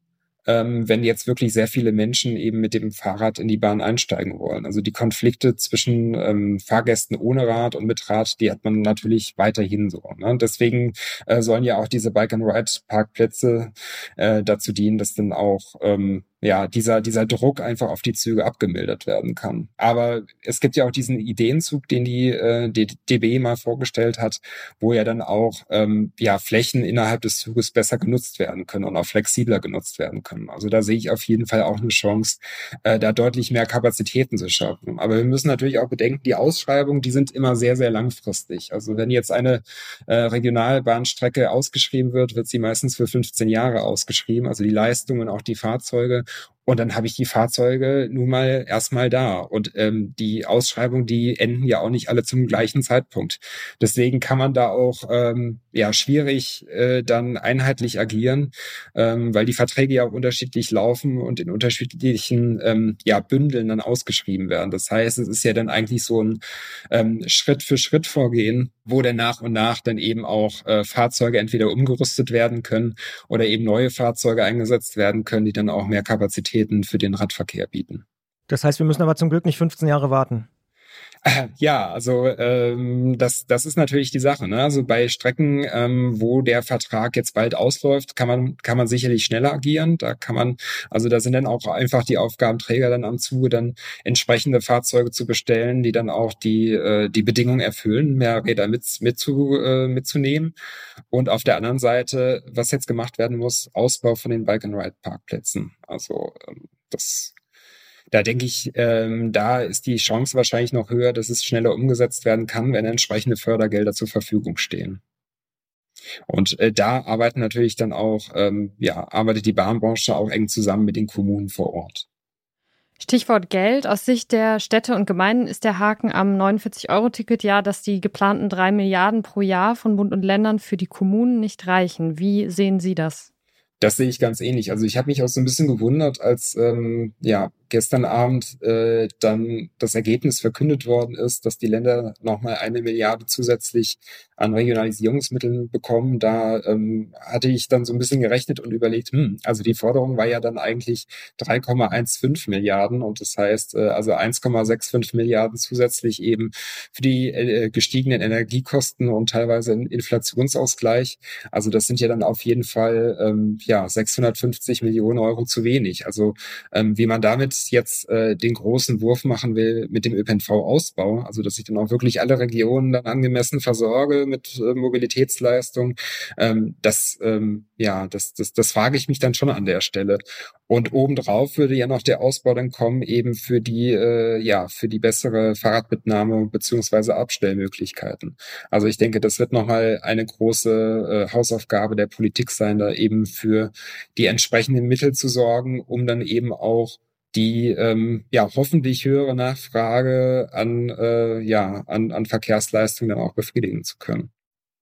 ähm, wenn jetzt wirklich sehr viele Menschen eben mit dem Fahrrad in die Bahn einsteigen wollen. Also die Konflikte zwischen ähm, Fahrgästen ohne Rad und mit Rad, die hat man natürlich weiterhin so. Ne? Deswegen äh, sollen ja auch diese Bike-and-Ride-Parkplätze äh, dazu dienen, dass dann auch ähm, ja, dieser, dieser Druck einfach auf die Züge abgemildert werden kann. Aber es gibt ja auch diesen Ideenzug, den die, äh, die DB mal vorgestellt hat, wo ja dann auch ähm, ja, Flächen innerhalb des Zuges besser genutzt werden können und auch flexibler genutzt werden können. Also da sehe ich auf jeden Fall auch eine Chance, äh, da deutlich mehr Kapazitäten zu schaffen. Aber wir müssen natürlich auch bedenken, die Ausschreibungen, die sind immer sehr, sehr langfristig. Also wenn jetzt eine äh, Regionalbahnstrecke ausgeschrieben wird, wird sie meistens für 15 Jahre ausgeschrieben. Also die Leistungen, auch die Fahrzeuge. Und dann habe ich die Fahrzeuge nun mal erstmal da. Und ähm, die Ausschreibungen, die enden ja auch nicht alle zum gleichen Zeitpunkt. Deswegen kann man da auch ähm, ja schwierig äh, dann einheitlich agieren, ähm, weil die Verträge ja auch unterschiedlich laufen und in unterschiedlichen ähm, ja, Bündeln dann ausgeschrieben werden. Das heißt, es ist ja dann eigentlich so ein ähm, Schritt für Schritt Vorgehen, wo dann nach und nach dann eben auch äh, Fahrzeuge entweder umgerüstet werden können oder eben neue Fahrzeuge eingesetzt werden können, die dann auch mehr Kapazität Kapazitäten für den Radverkehr bieten. Das heißt, wir müssen aber zum Glück nicht 15 Jahre warten. Ja, also ähm, das, das ist natürlich die Sache. Ne? Also bei Strecken, ähm, wo der Vertrag jetzt bald ausläuft, kann man, kann man sicherlich schneller agieren. Da kann man, also da sind dann auch einfach die Aufgabenträger dann am Zuge, dann entsprechende Fahrzeuge zu bestellen, die dann auch die, äh, die Bedingungen erfüllen, mehr Räder mit, mit zu, äh, mitzunehmen. Und auf der anderen Seite, was jetzt gemacht werden muss, Ausbau von den Bike-and-Ride-Parkplätzen. Also ähm, das da denke ich, ähm, da ist die Chance wahrscheinlich noch höher, dass es schneller umgesetzt werden kann, wenn entsprechende Fördergelder zur Verfügung stehen. Und äh, da arbeiten natürlich dann auch, ähm, ja, arbeitet die Bahnbranche auch eng zusammen mit den Kommunen vor Ort. Stichwort Geld. Aus Sicht der Städte und Gemeinden ist der Haken am 49-Euro-Ticket ja, dass die geplanten drei Milliarden pro Jahr von Bund und Ländern für die Kommunen nicht reichen. Wie sehen Sie das? Das sehe ich ganz ähnlich. Also ich habe mich auch so ein bisschen gewundert, als ähm, ja gestern Abend äh, dann das Ergebnis verkündet worden ist, dass die Länder nochmal eine Milliarde zusätzlich an Regionalisierungsmitteln bekommen. Da ähm, hatte ich dann so ein bisschen gerechnet und überlegt, hm, also die Forderung war ja dann eigentlich 3,15 Milliarden und das heißt äh, also 1,65 Milliarden zusätzlich eben für die äh, gestiegenen Energiekosten und teilweise einen Inflationsausgleich. Also das sind ja dann auf jeden Fall ähm, ja 650 Millionen Euro zu wenig. Also ähm, wie man damit Bund jetzt äh, den großen Wurf machen will mit dem ÖPNV-Ausbau, also dass ich dann auch wirklich alle Regionen dann angemessen versorge mit äh, Mobilitätsleistung, ähm, das ähm, ja, das, das, das frage ich mich dann schon an der Stelle. Und obendrauf würde ja noch der Ausbau dann kommen, eben für die, äh, ja, für die bessere Fahrradmitnahme beziehungsweise Abstellmöglichkeiten. Also ich denke, das wird nochmal eine große äh, Hausaufgabe der Politik sein, da eben für die entsprechenden Mittel zu sorgen, um dann eben auch die ähm, ja hoffentlich höhere Nachfrage an äh, ja an, an Verkehrsleistungen dann auch befriedigen zu können.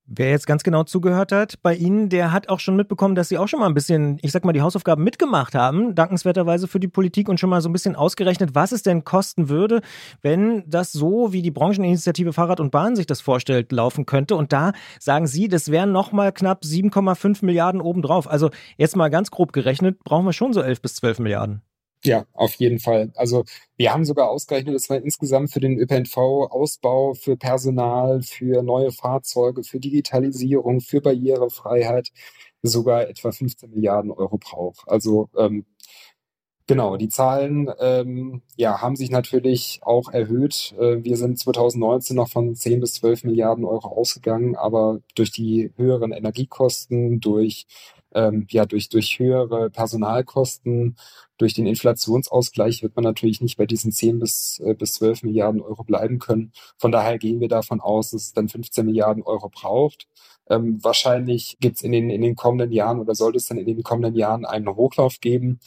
Wer jetzt ganz genau zugehört hat bei Ihnen, der hat auch schon mitbekommen, dass Sie auch schon mal ein bisschen, ich sag mal, die Hausaufgaben mitgemacht haben, dankenswerterweise für die Politik und schon mal so ein bisschen ausgerechnet, was es denn kosten würde, wenn das so, wie die Brancheninitiative Fahrrad und Bahn sich das vorstellt, laufen könnte. Und da sagen Sie, das wären nochmal knapp 7,5 Milliarden obendrauf. Also jetzt mal ganz grob gerechnet, brauchen wir schon so 11 bis 12 Milliarden. Ja, auf jeden Fall. Also wir haben sogar ausgerechnet, dass wir insgesamt für den ÖPNV-Ausbau, für Personal, für neue Fahrzeuge, für Digitalisierung, für Barrierefreiheit sogar etwa 15 Milliarden Euro braucht. Also ähm, Genau, die Zahlen ähm, ja, haben sich natürlich auch erhöht. Äh, wir sind 2019 noch von 10 bis 12 Milliarden Euro ausgegangen, aber durch die höheren Energiekosten, durch ähm, ja durch, durch höhere Personalkosten, durch den Inflationsausgleich wird man natürlich nicht bei diesen 10 bis, äh, bis 12 Milliarden Euro bleiben können. Von daher gehen wir davon aus, dass es dann 15 Milliarden Euro braucht. Ähm, wahrscheinlich gibt es in den, in den kommenden Jahren oder sollte es dann in den kommenden Jahren einen Hochlauf geben.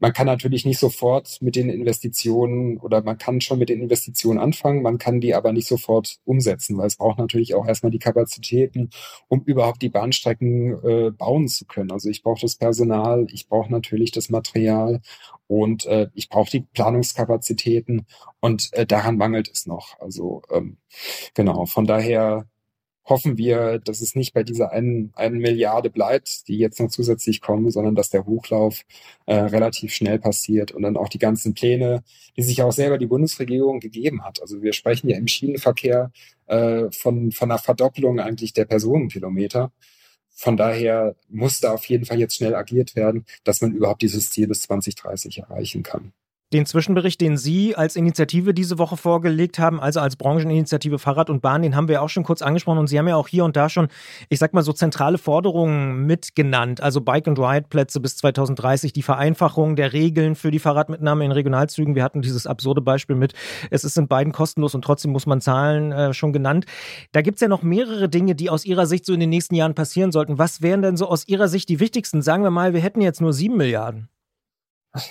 Man kann natürlich nicht sofort mit den Investitionen oder man kann schon mit den Investitionen anfangen, man kann die aber nicht sofort umsetzen, weil es braucht natürlich auch erstmal die Kapazitäten, um überhaupt die Bahnstrecken äh, bauen zu können. Also ich brauche das Personal, ich brauche natürlich das Material und äh, ich brauche die Planungskapazitäten und äh, daran mangelt es noch. Also ähm, genau, von daher hoffen wir, dass es nicht bei dieser einen, einen Milliarde bleibt, die jetzt noch zusätzlich kommen, sondern dass der Hochlauf äh, relativ schnell passiert und dann auch die ganzen Pläne, die sich auch selber die Bundesregierung gegeben hat. Also wir sprechen ja im Schienenverkehr äh, von, von einer Verdopplung eigentlich der Personenkilometer. Von daher muss da auf jeden Fall jetzt schnell agiert werden, dass man überhaupt dieses Ziel bis 2030 erreichen kann. Den Zwischenbericht, den Sie als Initiative diese Woche vorgelegt haben, also als Brancheninitiative Fahrrad und Bahn, den haben wir auch schon kurz angesprochen und Sie haben ja auch hier und da schon, ich sag mal so zentrale Forderungen mitgenannt, also Bike and Ride Plätze bis 2030, die Vereinfachung der Regeln für die Fahrradmitnahme in Regionalzügen. Wir hatten dieses absurde Beispiel mit, es ist in beiden kostenlos und trotzdem muss man zahlen, äh, schon genannt. Da gibt's ja noch mehrere Dinge, die aus Ihrer Sicht so in den nächsten Jahren passieren sollten. Was wären denn so aus Ihrer Sicht die wichtigsten? Sagen wir mal, wir hätten jetzt nur sieben Milliarden.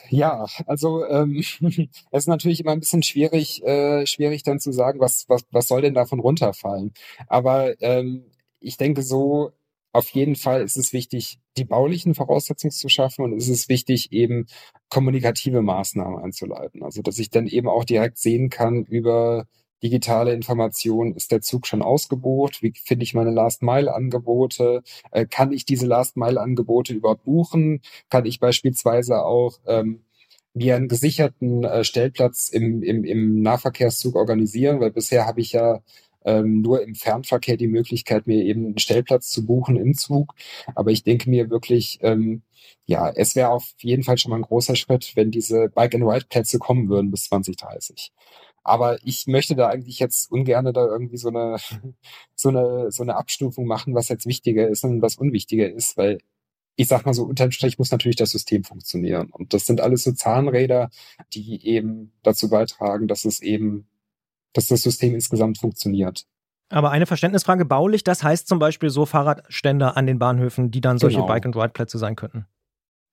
Ja, also ähm, es ist natürlich immer ein bisschen schwierig, äh, schwierig dann zu sagen, was, was, was soll denn davon runterfallen. Aber ähm, ich denke so, auf jeden Fall ist es wichtig, die baulichen Voraussetzungen zu schaffen und es ist wichtig, eben kommunikative Maßnahmen einzuleiten. Also dass ich dann eben auch direkt sehen kann über digitale Information, ist der Zug schon ausgebucht? Wie finde ich meine Last-Mile-Angebote? Äh, kann ich diese Last-Mile-Angebote überhaupt buchen? Kann ich beispielsweise auch ähm, mir einen gesicherten äh, Stellplatz im, im, im Nahverkehrszug organisieren? Weil bisher habe ich ja ähm, nur im Fernverkehr die Möglichkeit, mir eben einen Stellplatz zu buchen im Zug. Aber ich denke mir wirklich, ähm, ja, es wäre auf jeden Fall schon mal ein großer Schritt, wenn diese Bike-and-Ride-Plätze kommen würden bis 2030. Aber ich möchte da eigentlich jetzt ungern da irgendwie so eine, so eine, so eine Abstufung machen, was jetzt wichtiger ist und was unwichtiger ist, weil ich sag mal so, unterm Strich muss natürlich das System funktionieren. Und das sind alles so Zahnräder, die eben dazu beitragen, dass es eben, dass das System insgesamt funktioniert. Aber eine Verständnisfrage baulich, das heißt zum Beispiel so Fahrradständer an den Bahnhöfen, die dann solche genau. Bike-and-Ride-Plätze sein könnten.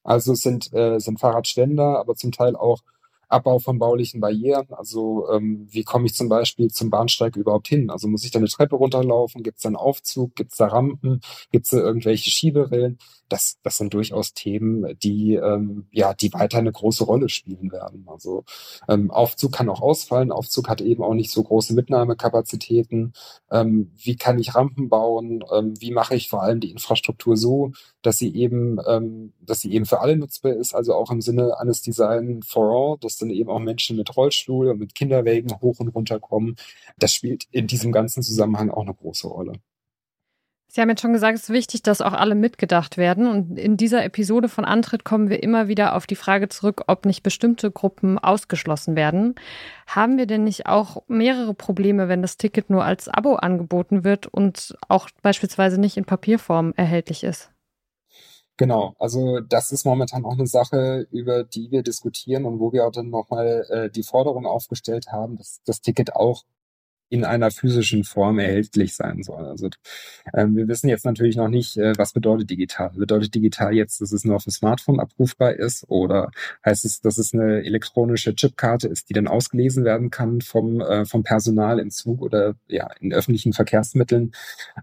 Also es sind, äh, sind Fahrradständer, aber zum Teil auch Abbau von baulichen Barrieren. Also ähm, wie komme ich zum Beispiel zum Bahnsteig überhaupt hin? Also muss ich da eine Treppe runterlaufen? Gibt es da einen Aufzug? Gibt es da Rampen? Gibt es da irgendwelche Schieberillen? Das, das sind durchaus Themen, die ähm, ja, die weiter eine große Rolle spielen werden. Also ähm, Aufzug kann auch ausfallen. Aufzug hat eben auch nicht so große Mitnahmekapazitäten. Ähm, wie kann ich Rampen bauen? Ähm, wie mache ich vor allem die Infrastruktur so, dass sie eben, ähm, dass sie eben für alle nutzbar ist? Also auch im Sinne eines Design for all, dass dann eben auch Menschen mit Rollstuhl und mit Kinderwägen hoch und runter kommen. Das spielt in diesem ganzen Zusammenhang auch eine große Rolle. Sie haben jetzt schon gesagt, es ist wichtig, dass auch alle mitgedacht werden. Und in dieser Episode von Antritt kommen wir immer wieder auf die Frage zurück, ob nicht bestimmte Gruppen ausgeschlossen werden. Haben wir denn nicht auch mehrere Probleme, wenn das Ticket nur als Abo angeboten wird und auch beispielsweise nicht in Papierform erhältlich ist? Genau, also das ist momentan auch eine Sache, über die wir diskutieren und wo wir auch dann nochmal äh, die Forderung aufgestellt haben, dass das Ticket auch in einer physischen Form erhältlich sein soll. Also ähm, wir wissen jetzt natürlich noch nicht, äh, was bedeutet digital. Bedeutet digital jetzt, dass es nur auf dem Smartphone abrufbar ist oder heißt es, dass es eine elektronische Chipkarte ist, die dann ausgelesen werden kann vom, äh, vom Personal im Zug oder ja in öffentlichen Verkehrsmitteln.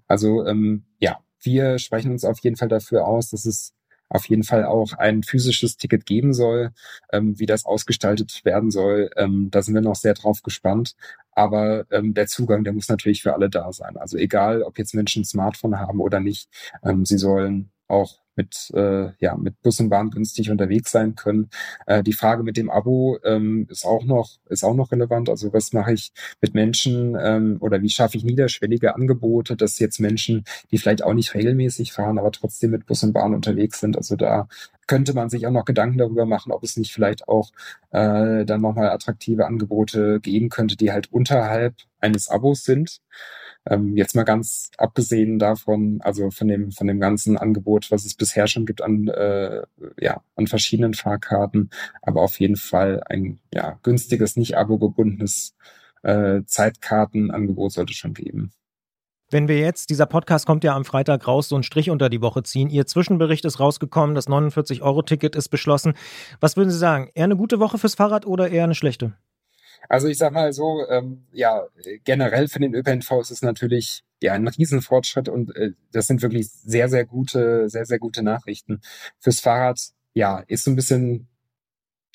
Also ähm, ja, wir sprechen uns auf jeden Fall dafür aus, dass es auf jeden Fall auch ein physisches Ticket geben soll. Ähm, wie das ausgestaltet werden soll, ähm, da sind wir noch sehr drauf gespannt. Aber ähm, der Zugang, der muss natürlich für alle da sein. Also egal, ob jetzt Menschen ein Smartphone haben oder nicht, ähm, sie sollen auch mit, äh, ja, mit Bus und Bahn günstig unterwegs sein können. Äh, die Frage mit dem Abo ähm, ist auch noch, ist auch noch relevant. Also was mache ich mit Menschen ähm, oder wie schaffe ich niederschwellige Angebote, dass jetzt Menschen, die vielleicht auch nicht regelmäßig fahren, aber trotzdem mit Bus und Bahn unterwegs sind. Also da könnte man sich auch noch Gedanken darüber machen, ob es nicht vielleicht auch äh, dann nochmal attraktive Angebote geben könnte, die halt unterhalb eines Abos sind. Ähm, jetzt mal ganz abgesehen davon, also von dem, von dem ganzen Angebot, was es bisher schon gibt an, äh, ja, an verschiedenen Fahrkarten, aber auf jeden Fall ein ja, günstiges, nicht abo-gebundenes äh, Zeitkartenangebot sollte schon geben. Wenn wir jetzt, dieser Podcast kommt ja am Freitag raus, so einen Strich unter die Woche ziehen. Ihr Zwischenbericht ist rausgekommen, das 49-Euro-Ticket ist beschlossen. Was würden Sie sagen? Eher eine gute Woche fürs Fahrrad oder eher eine schlechte? Also ich sag mal so, ähm, ja, generell für den ÖPNV ist es natürlich ja ein Riesenfortschritt und äh, das sind wirklich sehr, sehr gute, sehr, sehr gute Nachrichten. Fürs Fahrrad, ja, ist so ein bisschen,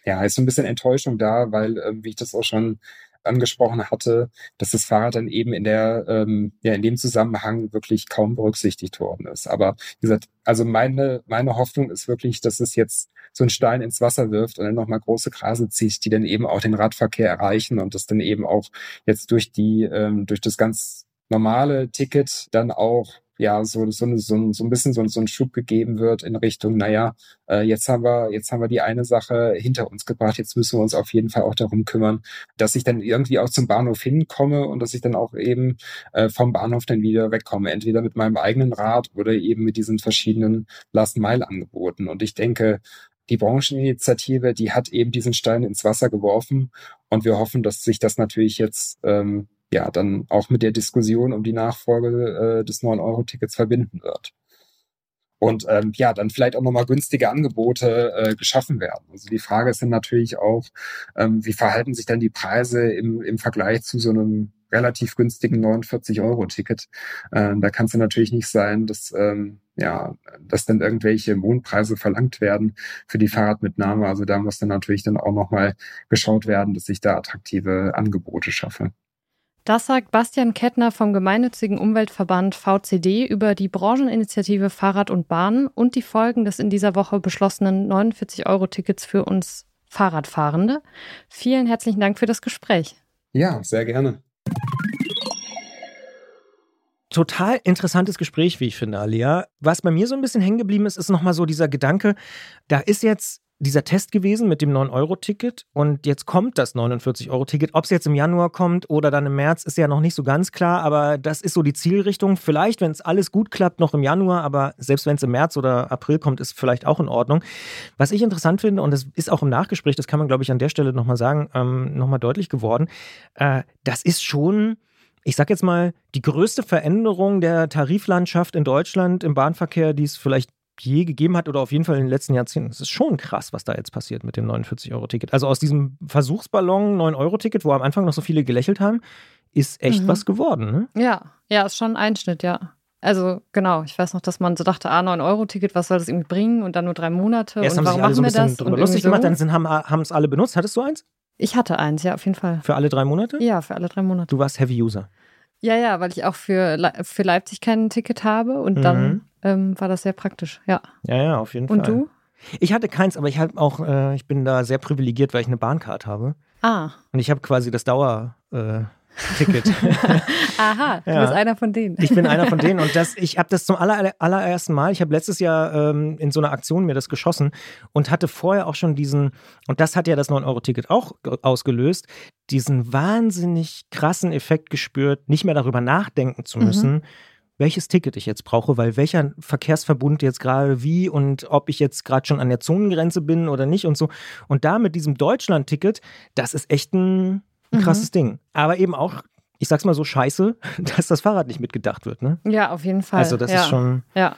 ja, ist so ein bisschen Enttäuschung da, weil, ähm, wie ich das auch schon angesprochen hatte, dass das Fahrrad dann eben in der, ähm, ja, in dem Zusammenhang wirklich kaum berücksichtigt worden ist. Aber wie gesagt, also meine, meine Hoffnung ist wirklich, dass es jetzt so einen Stein ins Wasser wirft und dann nochmal große Grase zieht, die dann eben auch den Radverkehr erreichen und das dann eben auch jetzt durch die, ähm, durch das ganz normale Ticket dann auch ja so so, so, so ein bisschen so, so ein Schub gegeben wird in Richtung, naja, äh, jetzt haben wir jetzt haben wir die eine Sache hinter uns gebracht, jetzt müssen wir uns auf jeden Fall auch darum kümmern, dass ich dann irgendwie auch zum Bahnhof hinkomme und dass ich dann auch eben äh, vom Bahnhof dann wieder wegkomme, entweder mit meinem eigenen Rad oder eben mit diesen verschiedenen Last-Mile-Angeboten. Und ich denke, die Brancheninitiative, die hat eben diesen Stein ins Wasser geworfen und wir hoffen, dass sich das natürlich jetzt ähm, ja dann auch mit der Diskussion um die Nachfolge äh, des 9-Euro-Tickets verbinden wird. Und ähm, ja, dann vielleicht auch nochmal günstige Angebote äh, geschaffen werden. Also die Frage ist dann natürlich auch, ähm, wie verhalten sich dann die Preise im, im Vergleich zu so einem relativ günstigen 49-Euro-Ticket. Ähm, da kann es natürlich nicht sein, dass ähm, ja, dass dann irgendwelche Mondpreise verlangt werden für die Fahrradmitnahme. Also da muss dann natürlich dann auch nochmal geschaut werden, dass ich da attraktive Angebote schaffe. Das sagt Bastian Kettner vom gemeinnützigen Umweltverband VCD über die Brancheninitiative Fahrrad und Bahn und die Folgen des in dieser Woche beschlossenen 49-Euro-Tickets für uns Fahrradfahrende. Vielen herzlichen Dank für das Gespräch. Ja, sehr gerne. Total interessantes Gespräch, wie ich finde, Alia. Was bei mir so ein bisschen hängen geblieben ist, ist nochmal so dieser Gedanke, da ist jetzt dieser Test gewesen mit dem 9-Euro-Ticket und jetzt kommt das 49-Euro-Ticket. Ob es jetzt im Januar kommt oder dann im März, ist ja noch nicht so ganz klar, aber das ist so die Zielrichtung. Vielleicht, wenn es alles gut klappt, noch im Januar, aber selbst wenn es im März oder April kommt, ist vielleicht auch in Ordnung. Was ich interessant finde, und das ist auch im Nachgespräch, das kann man, glaube ich, an der Stelle nochmal sagen, ähm, nochmal deutlich geworden, äh, das ist schon ich sag jetzt mal, die größte Veränderung der Tariflandschaft in Deutschland im Bahnverkehr, die es vielleicht je gegeben hat oder auf jeden Fall in den letzten Jahrzehnten. Es ist schon krass, was da jetzt passiert mit dem 49-Euro-Ticket. Also aus diesem Versuchsballon 9-Euro-Ticket, wo am Anfang noch so viele gelächelt haben, ist echt mhm. was geworden. Ne? Ja, ja, ist schon ein Einschnitt, ja. Also genau, ich weiß noch, dass man so dachte, ah, 9-Euro-Ticket, was soll das irgendwie bringen? Und dann nur drei Monate. Erst und warum machen so wir das? Und lustig so. gemacht, dann haben es alle benutzt. Hattest du eins? Ich hatte eins, ja, auf jeden Fall. Für alle drei Monate? Ja, für alle drei Monate. Du warst Heavy User. Ja, ja, weil ich auch für, Le für Leipzig kein Ticket habe und mhm. dann ähm, war das sehr praktisch, ja. Ja, ja, auf jeden und Fall. Und du? Ich hatte keins, aber ich habe auch, äh, ich bin da sehr privilegiert, weil ich eine Bahncard habe. Ah. Und ich habe quasi das Dauer, äh, Ticket. Aha, du Ja. bist einer von denen. Ich bin einer von denen und das, ich habe das zum aller, allerersten Mal, ich habe letztes Jahr ähm, in so einer Aktion mir das geschossen und hatte vorher auch schon diesen, und das hat ja das 9-Euro-Ticket auch ge- ausgelöst, diesen wahnsinnig krassen Effekt gespürt, nicht mehr darüber nachdenken zu müssen, welches Ticket ich jetzt brauche, weil welcher Verkehrsverbund jetzt gerade wie und ob ich jetzt gerade schon an der Zonengrenze bin oder nicht und so. Und da mit diesem Deutschland-Ticket, das ist echt ein, Mhm. krasses Ding. Aber eben auch, ich sag's mal so, scheiße, dass das Fahrrad nicht mitgedacht wird, ne? Ja, auf jeden Fall. Also das ja. ist schon. Ja.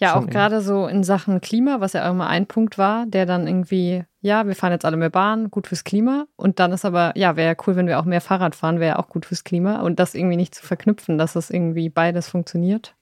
Ja, auch gerade so in Sachen Klima, was ja auch immer ein Punkt war, der dann irgendwie, ja, wir fahren jetzt alle mehr Bahn, gut fürs Klima. Und dann ist aber, ja, wäre ja cool, wenn wir auch mehr Fahrrad fahren, wäre ja auch gut fürs Klima. Und das irgendwie nicht zu verknüpfen, dass das irgendwie beides funktioniert.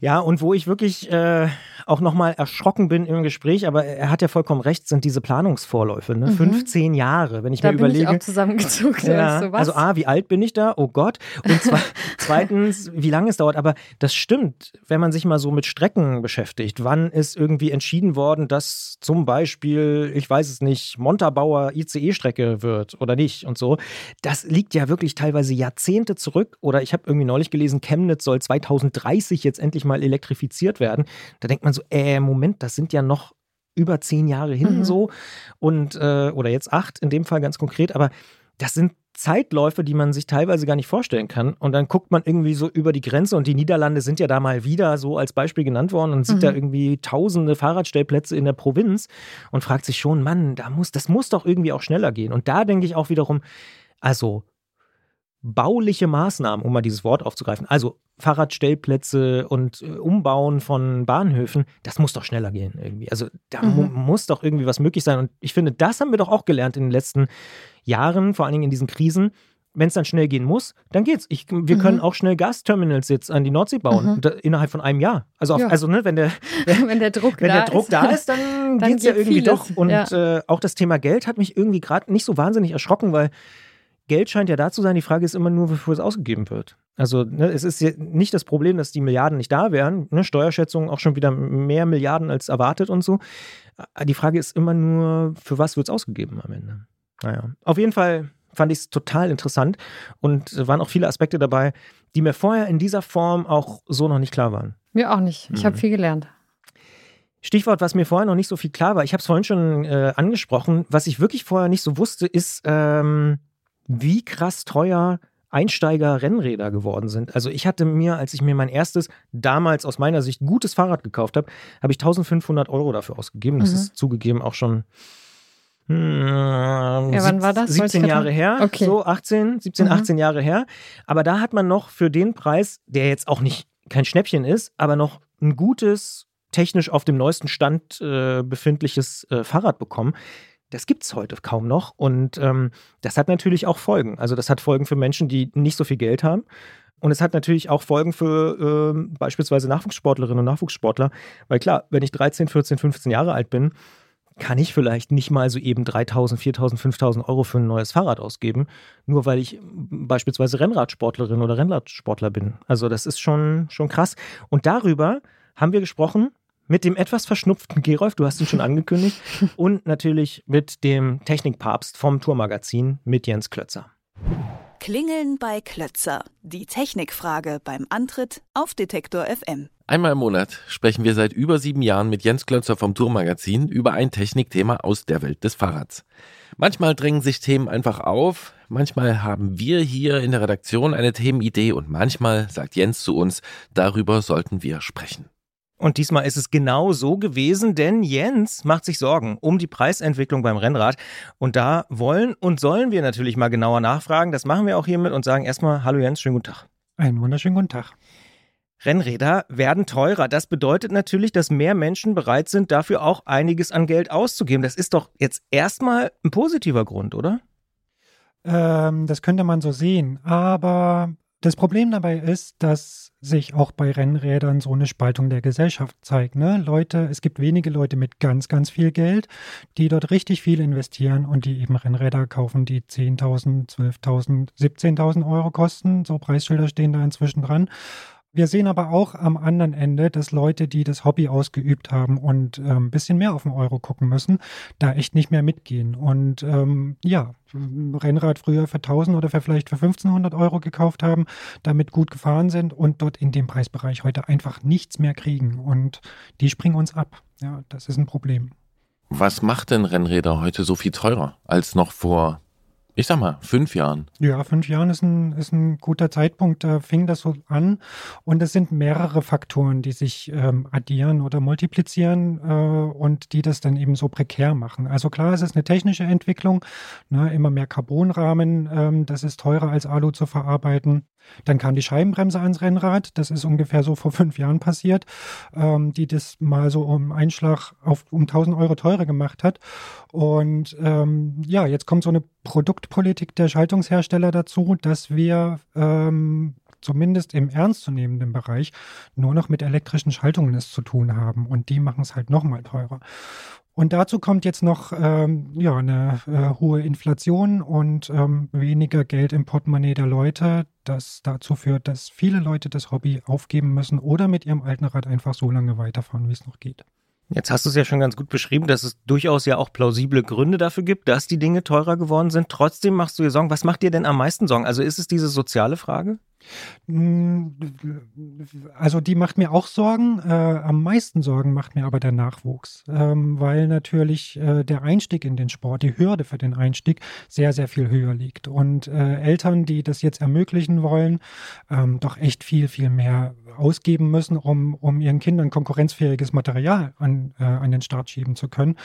Ja, und wo ich wirklich äh, auch nochmal erschrocken bin im Gespräch, aber er hat ja vollkommen recht, sind diese Planungsvorläufe, ne? Mhm. 15 Jahre, wenn ich da mir bin überlege. ich auch zusammengezuckt. Ja, so, also A, wie alt bin ich da? Oh Gott. Und zwe zweitens, wie lange es dauert. Aber das stimmt, wenn man sich mal so mit Strecken beschäftigt. Wann ist irgendwie entschieden worden, dass zum Beispiel, ich weiß es nicht, Montabaur ICE-Strecke wird oder nicht und so. Das liegt ja wirklich teilweise Jahrzehnte zurück. Oder ich habe irgendwie neulich gelesen, Chemnitz soll 2030 jetzt endlich mal elektrifiziert werden. Da denkt man so, äh, Moment, das sind ja noch über zehn Jahre hin Mhm. so und äh, oder jetzt acht in dem Fall ganz konkret, aber das sind Zeitläufe, die man sich teilweise gar nicht vorstellen kann. Und dann guckt man irgendwie so über die Grenze und die Niederlande sind ja da mal wieder so als Beispiel genannt worden und sieht Mhm. da irgendwie tausende Fahrradstellplätze in der Provinz und fragt sich schon, Mann, da muss, das muss doch irgendwie auch schneller gehen. Und da denke ich auch wiederum, also bauliche Maßnahmen, um mal dieses Wort aufzugreifen, also Fahrradstellplätze und äh, Umbauen von Bahnhöfen, das muss doch schneller gehen irgendwie. Also da mu Mhm. muss doch irgendwie was möglich sein. Und ich finde, das haben wir doch auch gelernt in den letzten Jahren, vor allen Dingen in diesen Krisen. Wenn es dann schnell gehen muss, dann geht's. Ich, wir Mhm. können auch schnell Gasterminals jetzt an die Nordsee bauen, Mhm. da, innerhalb von einem Jahr. Also, auf, Ja. also ne, wenn der, wenn der Druck wenn da der Druck ist. da ist, dann, Dann geht's ja geht irgendwie vieles, doch. Und ja. äh, auch das Thema Geld hat mich irgendwie gerade nicht so wahnsinnig erschrocken, weil Geld scheint ja da zu sein. Die Frage ist immer nur, wofür es ausgegeben wird. Also ne, es ist nicht das Problem, dass die Milliarden nicht da wären. Ne, Steuerschätzungen auch schon wieder mehr Milliarden als erwartet und so. Äh, Die Frage ist immer nur, für was wird es ausgegeben am Ende? Naja, auf jeden Fall fand ich es total interessant und waren auch viele Aspekte dabei, die mir vorher in dieser Form auch so noch nicht klar waren. Mir auch nicht. Ich habe Mhm. viel gelernt. Stichwort, was mir vorher noch nicht so viel klar war, ich habe es vorhin schon äh, angesprochen, was ich wirklich vorher nicht so wusste, ist, ähm, wie krass teuer Einsteiger-Rennräder geworden sind. Also ich hatte mir, als ich mir mein erstes, damals aus meiner Sicht gutes Fahrrad gekauft habe, habe ich 1500 Euro dafür ausgegeben. Das Mhm. ist zugegeben auch schon hm, ja, wann war das? Wollte ich 17 grad Jahre her, Okay. so 18, 17, Mhm. 18 Jahre her. Aber da hat man noch für den Preis, der jetzt auch nicht kein Schnäppchen ist, aber noch ein gutes, technisch auf dem neuesten Stand äh, befindliches äh, Fahrrad bekommen. Das gibt es heute kaum noch. Und ähm, das hat natürlich auch Folgen. Also das hat Folgen für Menschen, die nicht so viel Geld haben. Und es hat natürlich auch Folgen für ähm, beispielsweise Nachwuchssportlerinnen und Nachwuchssportler. Weil klar, wenn ich 13, 14, 15 Jahre alt bin, kann ich vielleicht nicht mal so eben 3000, 4000, 5000 Euro für ein neues Fahrrad ausgeben, nur weil ich beispielsweise Rennradsportlerin oder Rennradsportler bin. Also das ist schon, schon krass. Und darüber haben wir gesprochen mit dem etwas verschnupften Gerolf, du hast ihn schon angekündigt, und natürlich mit dem Technikpapst vom Tourmagazin mit Jens Klötzer. Klingeln bei Klötzer. Die Technikfrage beim Antritt auf Detektor FM. Einmal im Monat sprechen wir seit über sieben Jahren mit Jens Klötzer vom Tourmagazin über ein Technikthema aus der Welt des Fahrrads. Manchmal drängen sich Themen einfach auf, manchmal haben wir hier in der Redaktion eine Themenidee und manchmal sagt Jens zu uns, darüber sollten wir sprechen. Und diesmal ist es genau so gewesen, denn Jens macht sich Sorgen um die Preisentwicklung beim Rennrad. Und da wollen und sollen wir natürlich mal genauer nachfragen. Das machen wir auch hiermit und sagen erstmal Hallo Jens, schönen guten Tag. Einen wunderschönen guten Tag. Rennräder werden teurer. Das bedeutet natürlich, dass mehr Menschen bereit sind, dafür auch einiges an Geld auszugeben. Das ist doch jetzt erstmal ein positiver Grund, oder? Ähm, das könnte man so sehen. Aber das Problem dabei ist, dass sich auch bei Rennrädern so eine Spaltung der Gesellschaft zeigt. Ne? Leute, es gibt wenige Leute mit ganz, ganz viel Geld, die dort richtig viel investieren und die eben Rennräder kaufen, die 10.000, 12.000, 17.000 Euro kosten. So Preisschilder stehen da inzwischen dran. Wir sehen aber auch am anderen Ende, dass Leute, die das Hobby ausgeübt haben und ein ähm, bisschen mehr auf den Euro gucken müssen, da echt nicht mehr mitgehen. Und ähm, ja, Rennrad früher für 1000 oder für vielleicht für 1500 Euro gekauft haben, damit gut gefahren sind und dort in dem Preisbereich heute einfach nichts mehr kriegen. Und die springen uns ab. Ja, das ist ein Problem. Was macht denn Rennräder heute so viel teurer als noch vor ich sag mal, fünf Jahren. Ja, fünf Jahren ist ein, ist ein guter Zeitpunkt. Da fing das so an. Und es sind mehrere Faktoren, die sich ähm, addieren oder multiplizieren äh, und die das dann eben so prekär machen. Also klar, es ist eine technische Entwicklung. Ne, immer mehr Carbonrahmen, ähm, das ist teurer als Alu zu verarbeiten. Dann kam die Scheibenbremse ans Rennrad. Das ist ungefähr so vor fünf Jahren passiert, ähm, die das mal so um Einschlag auf um 1000 Euro teurer gemacht hat. Und ähm, ja, jetzt kommt so eine Produktpolitik der Schaltungshersteller dazu, dass wir ähm, zumindest im ernstzunehmenden Bereich nur noch mit elektrischen Schaltungen es zu tun haben. Und die machen es halt nochmal teurer. Und dazu kommt jetzt noch ähm, ja, eine äh, hohe Inflation und ähm, weniger Geld im Portemonnaie der Leute, das dazu führt, dass viele Leute das Hobby aufgeben müssen oder mit ihrem alten Rad einfach so lange weiterfahren, wie es noch geht. Jetzt hast du es ja schon ganz gut beschrieben, dass es durchaus ja auch plausible Gründe dafür gibt, dass die Dinge teurer geworden sind. Trotzdem machst du dir Sorgen. Was macht dir denn am meisten Sorgen? Also ist es diese soziale Frage? Hm, also die macht mir auch Sorgen. Äh, am meisten Sorgen macht mir aber der Nachwuchs, ähm, weil natürlich äh, der Einstieg in den Sport, die Hürde für den Einstieg sehr, sehr viel höher liegt. Und äh, Eltern, die das jetzt ermöglichen wollen, ähm, doch echt viel, viel mehr ausgeben müssen, um, um ihren Kindern konkurrenzfähiges Material an, äh, an den Start schieben zu können.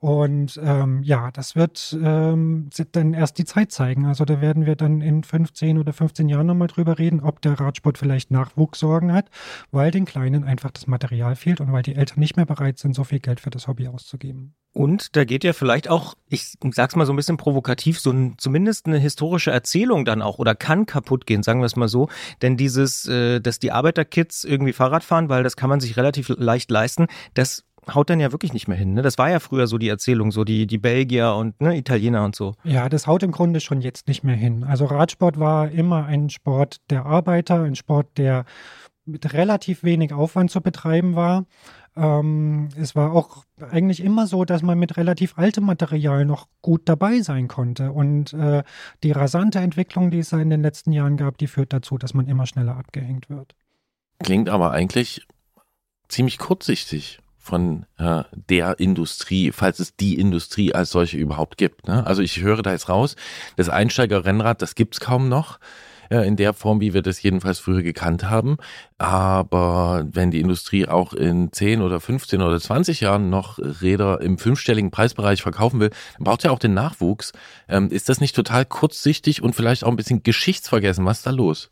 Und ähm, ja, das wird ähm, dann erst die Zeit zeigen. Also da werden wir dann in 15 oder 15 Jahren nochmal drüber reden, ob der Radsport vielleicht Nachwuchssorgen hat, weil den Kleinen einfach das Material fehlt und weil die Eltern nicht mehr bereit sind, so viel Geld für das Hobby auszugeben. Und da geht ja vielleicht auch, ich sag's mal so ein bisschen provokativ, so ein, zumindest eine historische Erzählung dann auch oder kann kaputt gehen, sagen wir es mal so. Denn dieses, äh, dass die Arbeiterkids irgendwie Fahrrad fahren, weil das kann man sich relativ leicht leisten, das haut dann ja wirklich nicht mehr hin. Ne? Das war ja früher so die Erzählung, so die, die Belgier und ne, Italiener und so. Ja, das haut im Grunde schon jetzt nicht mehr hin. Also Radsport war immer ein Sport der Arbeiter, ein Sport, der mit relativ wenig Aufwand zu betreiben war. Ähm, es war auch eigentlich immer so, dass man mit relativ altem Material noch gut dabei sein konnte. Und äh, die rasante Entwicklung, die es in den letzten Jahren gab, die führt dazu, dass man immer schneller abgehängt wird. Klingt aber eigentlich ziemlich kurzsichtig von äh, der Industrie, falls es die Industrie als solche überhaupt gibt. Ne? Also ich höre da jetzt raus, das Einsteigerrennrad, das gibt's kaum noch äh, in der Form, wie wir das jedenfalls früher gekannt haben. Aber wenn die Industrie auch in 10 oder 15 oder 20 Jahren noch Räder im fünfstelligen Preisbereich verkaufen will, dann braucht ja auch den Nachwuchs. Ähm, ist das nicht total kurzsichtig und vielleicht auch ein bisschen geschichtsvergessen? Was ist da los?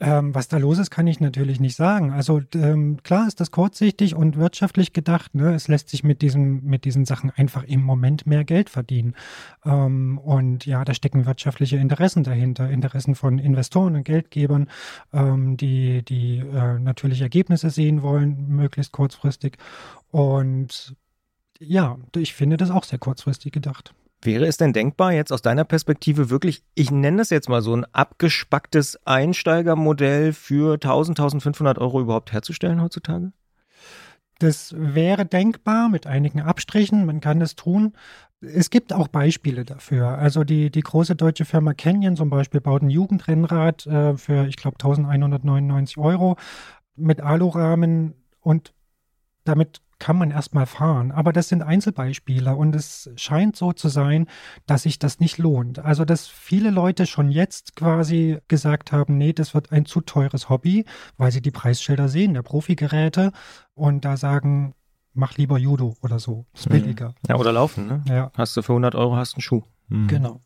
Ähm, was da los ist, kann ich natürlich nicht sagen. Also ähm, klar ist das kurzsichtig und wirtschaftlich gedacht. Ne? Es lässt sich mit diesen, mit diesen Sachen einfach im Moment mehr Geld verdienen. Ähm, und ja, da stecken wirtschaftliche Interessen dahinter, Interessen von Investoren und Geldgebern, ähm, die, die äh, natürlich Ergebnisse sehen wollen, möglichst kurzfristig. Und ja, ich finde das auch sehr kurzfristig gedacht. Wäre es denn denkbar, jetzt aus deiner Perspektive wirklich, ich nenne das jetzt mal so ein abgespacktes Einsteigermodell für 1000, 1500 Euro überhaupt herzustellen heutzutage? Das wäre denkbar mit einigen Abstrichen. Man kann es tun. Es gibt auch Beispiele dafür. Also die, die große deutsche Firma Canyon zum Beispiel baut ein Jugendrennrad äh, für, ich glaube, 1199 Euro mit Alurahmen und damit kann man erstmal fahren. Aber das sind Einzelbeispiele und es scheint so zu sein, dass sich das nicht lohnt. Also, dass viele Leute schon jetzt quasi gesagt haben, nee, das wird ein zu teures Hobby, weil sie die Preisschilder sehen, der Profigeräte und da sagen, mach lieber Judo oder so. Ist mhm. billiger. Ja, oder laufen, ne? Ja. Hast du für 100 Euro hast einen Schuh. Mhm. Genau.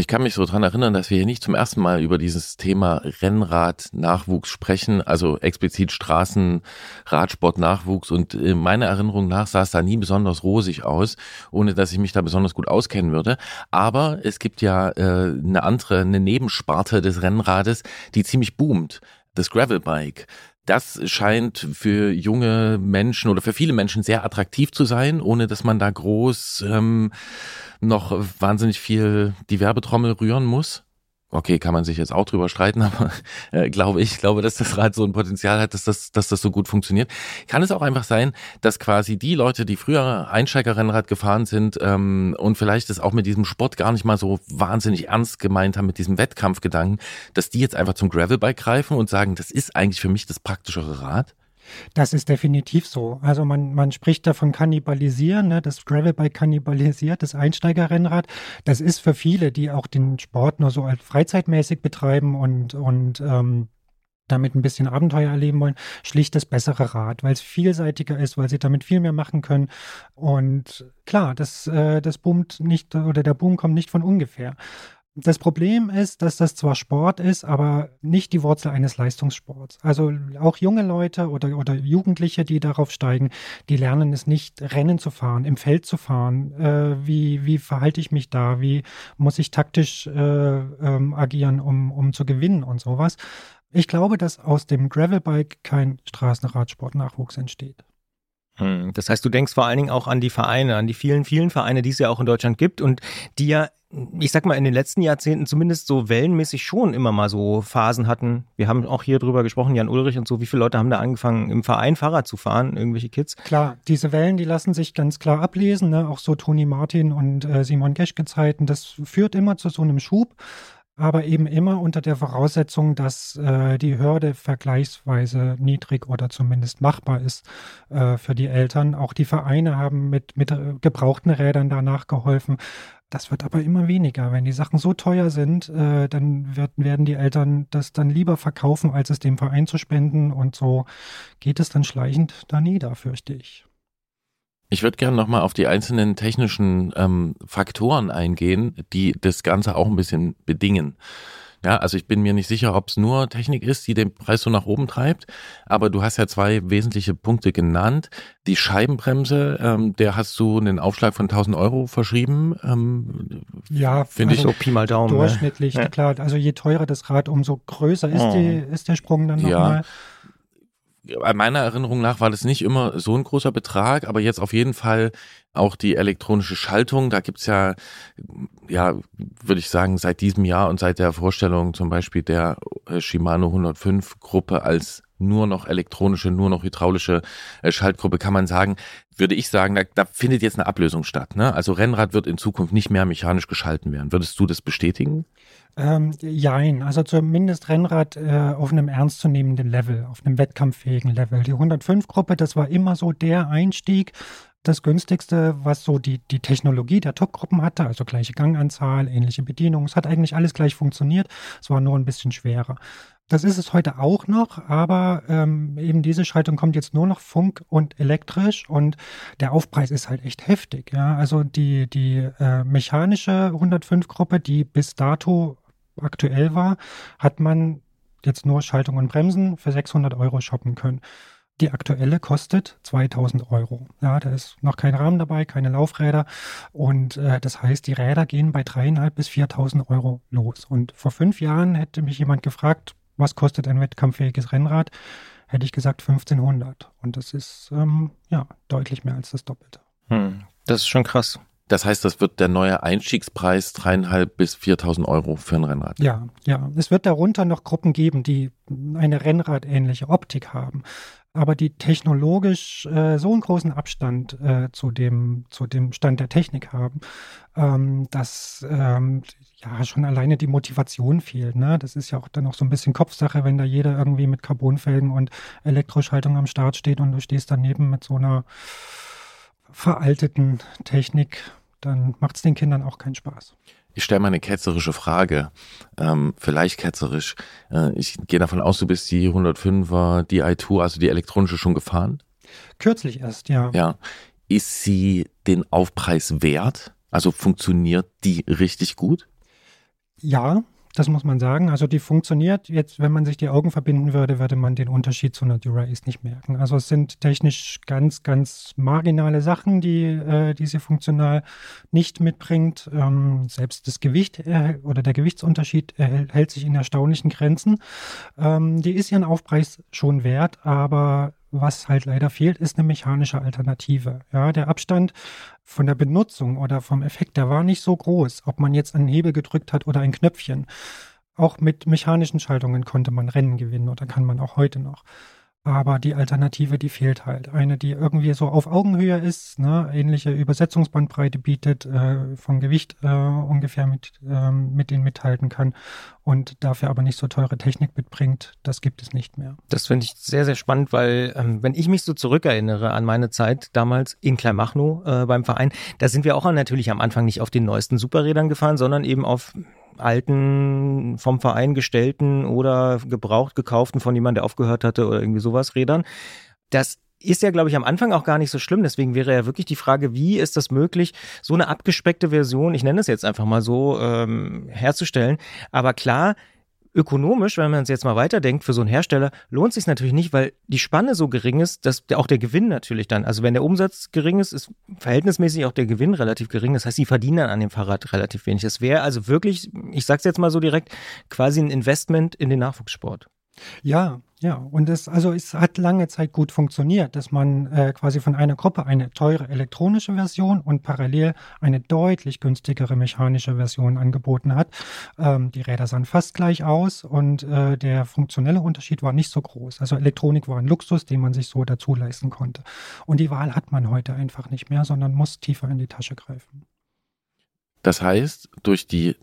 Ich kann mich so dran erinnern, dass wir hier nicht zum ersten Mal über dieses Thema Rennrad-Nachwuchs sprechen, also explizit Straßen-Radsport-Nachwuchs. Und in meiner Erinnerung nach sah es da nie besonders rosig aus, ohne dass ich mich da besonders gut auskennen würde. Aber es gibt ja äh, eine andere, eine Nebensparte des Rennrades, die ziemlich boomt. Das Gravelbike das scheint für junge Menschen oder für viele Menschen sehr attraktiv zu sein, ohne dass man da groß ähm, noch wahnsinnig viel die Werbetrommel rühren muss. Okay, kann man sich jetzt auch drüber streiten, aber äh, glaube ich, glaube, dass das Rad so ein Potenzial hat, dass das, dass das so gut funktioniert. Kann es auch einfach sein, dass quasi die Leute, die früher Einsteigerrennrad gefahren sind ähm, und vielleicht das auch mit diesem Sport gar nicht mal so wahnsinnig ernst gemeint haben, mit diesem Wettkampfgedanken, dass die jetzt einfach zum Gravelbike greifen und sagen, das ist eigentlich für mich das praktischere Rad? Das ist definitiv so. Also man, man spricht davon Kannibalisieren, ne? das Gravelbike kannibalisiert, das Einsteigerrennrad. Das ist für viele, die auch den Sport nur so als freizeitmäßig betreiben und, und ähm, damit ein bisschen Abenteuer erleben wollen, schlicht das bessere Rad, weil es vielseitiger ist, weil sie damit viel mehr machen können. Und klar, das, äh, das boomt nicht oder der Boom kommt nicht von ungefähr. Das Problem ist, dass das zwar Sport ist, aber nicht die Wurzel eines Leistungssports. Also auch junge Leute oder, oder Jugendliche, die darauf steigen, die lernen es nicht, Rennen zu fahren, im Feld zu fahren. Äh, wie, wie verhalte ich mich da? Wie muss ich taktisch äh, ähm, agieren, um, um zu gewinnen und sowas? Ich glaube, dass aus dem Gravelbike kein Straßenradsportnachwuchs entsteht. Hm, das heißt, du denkst vor allen Dingen auch an die Vereine, an die vielen, vielen Vereine, die es ja auch in Deutschland gibt und die ja ich sag mal, in den letzten Jahrzehnten zumindest so wellenmäßig schon immer mal so Phasen hatten. Wir haben auch hier drüber gesprochen, Jan Ulrich und so. Wie viele Leute haben da angefangen, im Verein Fahrrad zu fahren, irgendwelche Kids? Klar, diese Wellen, die lassen sich ganz klar ablesen, ne? auch so Toni Martin und äh, Simon Geschke Zeiten. Das führt immer zu so einem Schub aber eben immer unter der Voraussetzung, dass äh, die Hürde vergleichsweise niedrig oder zumindest machbar ist äh, für die Eltern. Auch die Vereine haben mit, mit äh, gebrauchten Rädern danach geholfen. Das wird aber immer weniger. Wenn die Sachen so teuer sind, äh, dann wird, werden die Eltern das dann lieber verkaufen, als es dem Verein zu spenden. Und so geht es dann schleichend da nieder, fürchte ich. Ich würde gerne nochmal auf die einzelnen technischen ähm, Faktoren eingehen, die das Ganze auch ein bisschen bedingen. Ja, also ich bin mir nicht sicher, ob es nur Technik ist, die den Preis so nach oben treibt, aber du hast ja zwei wesentliche Punkte genannt. Die Scheibenbremse, ähm, der hast du einen Aufschlag von 1000 Euro verschrieben. Ähm, ja, finde also ich so Pi mal Daumen. Ne? Durchschnittlich, ne? klar. Also je teurer das Rad, umso größer ist, oh. die, ist der Sprung dann nochmal. Ja meiner Erinnerung nach war das nicht immer so ein großer Betrag, aber jetzt auf jeden Fall auch die elektronische Schaltung. Da gibt's ja, ja, würde ich sagen, seit diesem Jahr und seit der Vorstellung zum Beispiel der äh, Shimano 105 Gruppe als nur noch elektronische, nur noch hydraulische äh, Schaltgruppe, kann man sagen, würde ich sagen, da, da findet jetzt eine Ablösung statt. Ne? Also Rennrad wird in Zukunft nicht mehr mechanisch geschalten werden. Würdest du das bestätigen? Ähm, jein, also zumindest Rennrad äh, auf einem ernstzunehmenden Level, auf einem wettkampffähigen Level. Die 105-Gruppe, das war immer so der Einstieg, das günstigste, was so die, die Technologie der Top-Gruppen hatte, also gleiche Ganganzahl, ähnliche Bedienung. Es hat eigentlich alles gleich funktioniert, es war nur ein bisschen schwerer. Das ist es heute auch noch, aber ähm, eben diese Schaltung kommt jetzt nur noch Funk und elektrisch und der Aufpreis ist halt echt heftig. Ja? Also die, die äh, mechanische 105-Gruppe, die bis dato aktuell war, hat man jetzt nur Schaltung und Bremsen für 600 Euro shoppen können. Die aktuelle kostet 2000 Euro. Ja, da ist noch kein Rahmen dabei, keine Laufräder. Und äh, das heißt, die Räder gehen bei dreieinhalb bis 4000 Euro los. Und vor fünf Jahren hätte mich jemand gefragt, was kostet ein wettkampffähiges Rennrad, hätte ich gesagt 1500. Und das ist ähm, ja deutlich mehr als das Doppelte. Hm, das ist schon krass. Das heißt, das wird der neue Einstiegspreis dreieinhalb bis 4.000 Euro für ein Rennrad. Ja, ja. Es wird darunter noch Gruppen geben, die eine Rennradähnliche Optik haben aber die technologisch äh, so einen großen Abstand äh, zu, dem, zu dem Stand der Technik haben, ähm, dass ähm, ja schon alleine die Motivation fehlt. Ne? Das ist ja auch dann noch so ein bisschen Kopfsache, wenn da jeder irgendwie mit Carbonfelgen und Elektroschaltung am Start steht und du stehst daneben mit so einer veralteten Technik, dann macht es den Kindern auch keinen Spaß. Ich stelle mal eine ketzerische Frage, ähm, vielleicht ketzerisch. Äh, ich gehe davon aus, du bist die 105er DI2, also die elektronische, schon gefahren? Kürzlich erst, ja. Ja. Ist sie den Aufpreis wert? Also funktioniert die richtig gut? Ja, das muss man sagen. Also die funktioniert. Jetzt, wenn man sich die Augen verbinden würde, würde man den Unterschied zu einer Dura-Ace nicht merken. Also es sind technisch ganz, ganz marginale Sachen, die, äh, die sie funktional nicht mitbringt. Ähm, selbst das Gewicht äh, oder der Gewichtsunterschied hält sich in erstaunlichen Grenzen. Ähm, die ist ihren Aufpreis schon wert, aber was halt leider fehlt, ist eine mechanische Alternative. Ja, der Abstand von der Benutzung oder vom Effekt, der war nicht so groß, ob man jetzt einen Hebel gedrückt hat oder ein Knöpfchen. auch mit mechanischen Schaltungen konnte man Rennen gewinnen oder kann man auch heute noch. Aber die Alternative, die fehlt halt. Eine, die irgendwie so auf Augenhöhe ist, ne, ähnliche Übersetzungsbandbreite bietet, äh, vom Gewicht äh, ungefähr mit, ähm, mit denen mithalten kann und dafür aber nicht so teure Technik mitbringt, das gibt es nicht mehr. Das finde ich sehr, sehr spannend, weil ähm, wenn ich mich so zurückerinnere an meine Zeit damals in Kleinmachnow äh, beim Verein, da sind wir auch natürlich am Anfang nicht auf den neuesten Superrädern gefahren, sondern eben auf alten, vom Verein gestellten oder gebraucht gekauften von jemandem, der aufgehört hatte oder irgendwie sowas Rädern. Das ist ja, glaube ich, am Anfang auch gar nicht so schlimm. Deswegen wäre ja wirklich die Frage, wie ist das möglich, so eine abgespeckte Version, ich nenne es jetzt einfach mal so, ähm, herzustellen. Aber klar, ökonomisch, wenn man es jetzt mal weiterdenkt, für so einen Hersteller lohnt sich natürlich nicht, weil die Spanne so gering ist, dass auch der Gewinn natürlich dann, also wenn der Umsatz gering ist, ist verhältnismäßig auch der Gewinn relativ gering. Das heißt, sie verdienen dann an dem Fahrrad relativ wenig. Das wäre also wirklich, ich sag's jetzt mal so direkt, quasi ein Investment in den Nachwuchssport. Ja, ja, und es, also es hat lange Zeit gut funktioniert, dass man äh, quasi von einer Gruppe eine teure elektronische Version und parallel eine deutlich günstigere mechanische Version angeboten hat. Ähm, die Räder sahen fast gleich aus und äh, der funktionelle Unterschied war nicht so groß. Also Elektronik war ein Luxus, den man sich so dazu leisten konnte. Und die Wahl hat man heute einfach nicht mehr, sondern muss tiefer in die Tasche greifen. Das heißt, durch die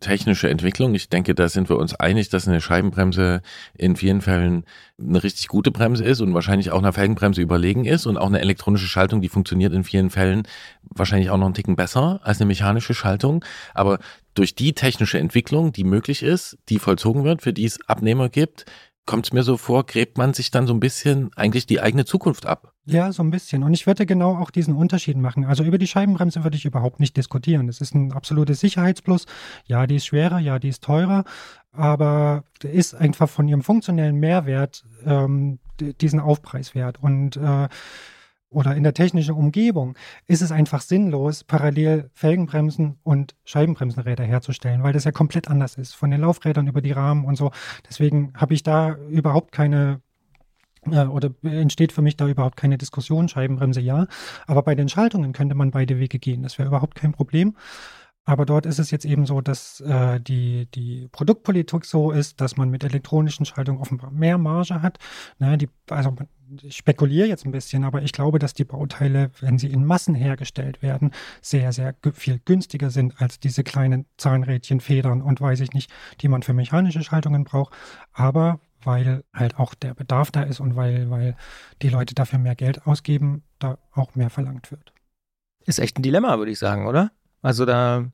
technische Entwicklung. Ich denke, da sind wir uns einig, dass eine Scheibenbremse in vielen Fällen eine richtig gute Bremse ist und wahrscheinlich auch einer Felgenbremse überlegen ist und auch eine elektronische Schaltung, die funktioniert in vielen Fällen wahrscheinlich auch noch einen Ticken besser als eine mechanische Schaltung. Aber durch die technische Entwicklung, die möglich ist, die vollzogen wird, für die es Abnehmer gibt, kommt es mir so vor, gräbt man sich dann so ein bisschen eigentlich die eigene Zukunft ab. Ja, so ein bisschen. Und ich würde genau auch diesen Unterschied machen. Also über die Scheibenbremse würde ich überhaupt nicht diskutieren. Das ist ein absolutes Sicherheitsplus. Ja, die ist schwerer, ja, die ist teurer, aber ist einfach von ihrem funktionellen Mehrwert ähm, diesen Aufpreis wert. Und äh, oder in der technischen Umgebung ist es einfach sinnlos, parallel Felgenbremsen und Scheibenbremsenräder herzustellen, weil das ja komplett anders ist, von den Laufrädern über die Rahmen und so. Deswegen habe ich da überhaupt keine oder entsteht für mich da überhaupt keine Diskussion, Scheibenbremse ja. Aber bei den Schaltungen könnte man beide Wege gehen. Das wäre überhaupt kein Problem. Aber dort ist es jetzt eben so, dass äh, die, die Produktpolitik so ist, dass man mit elektronischen Schaltungen offenbar mehr Marge hat. Ne, die, also ich spekuliere jetzt ein bisschen, aber ich glaube, dass die Bauteile, wenn sie in Massen hergestellt werden, sehr, sehr viel günstiger sind als diese kleinen Zahnrädchen, Federn und weiß ich nicht, die man für mechanische Schaltungen braucht. Aber weil halt auch der Bedarf da ist und weil, weil die Leute dafür mehr Geld ausgeben, da auch mehr verlangt wird. Ist echt ein Dilemma, würde ich sagen, oder? Also da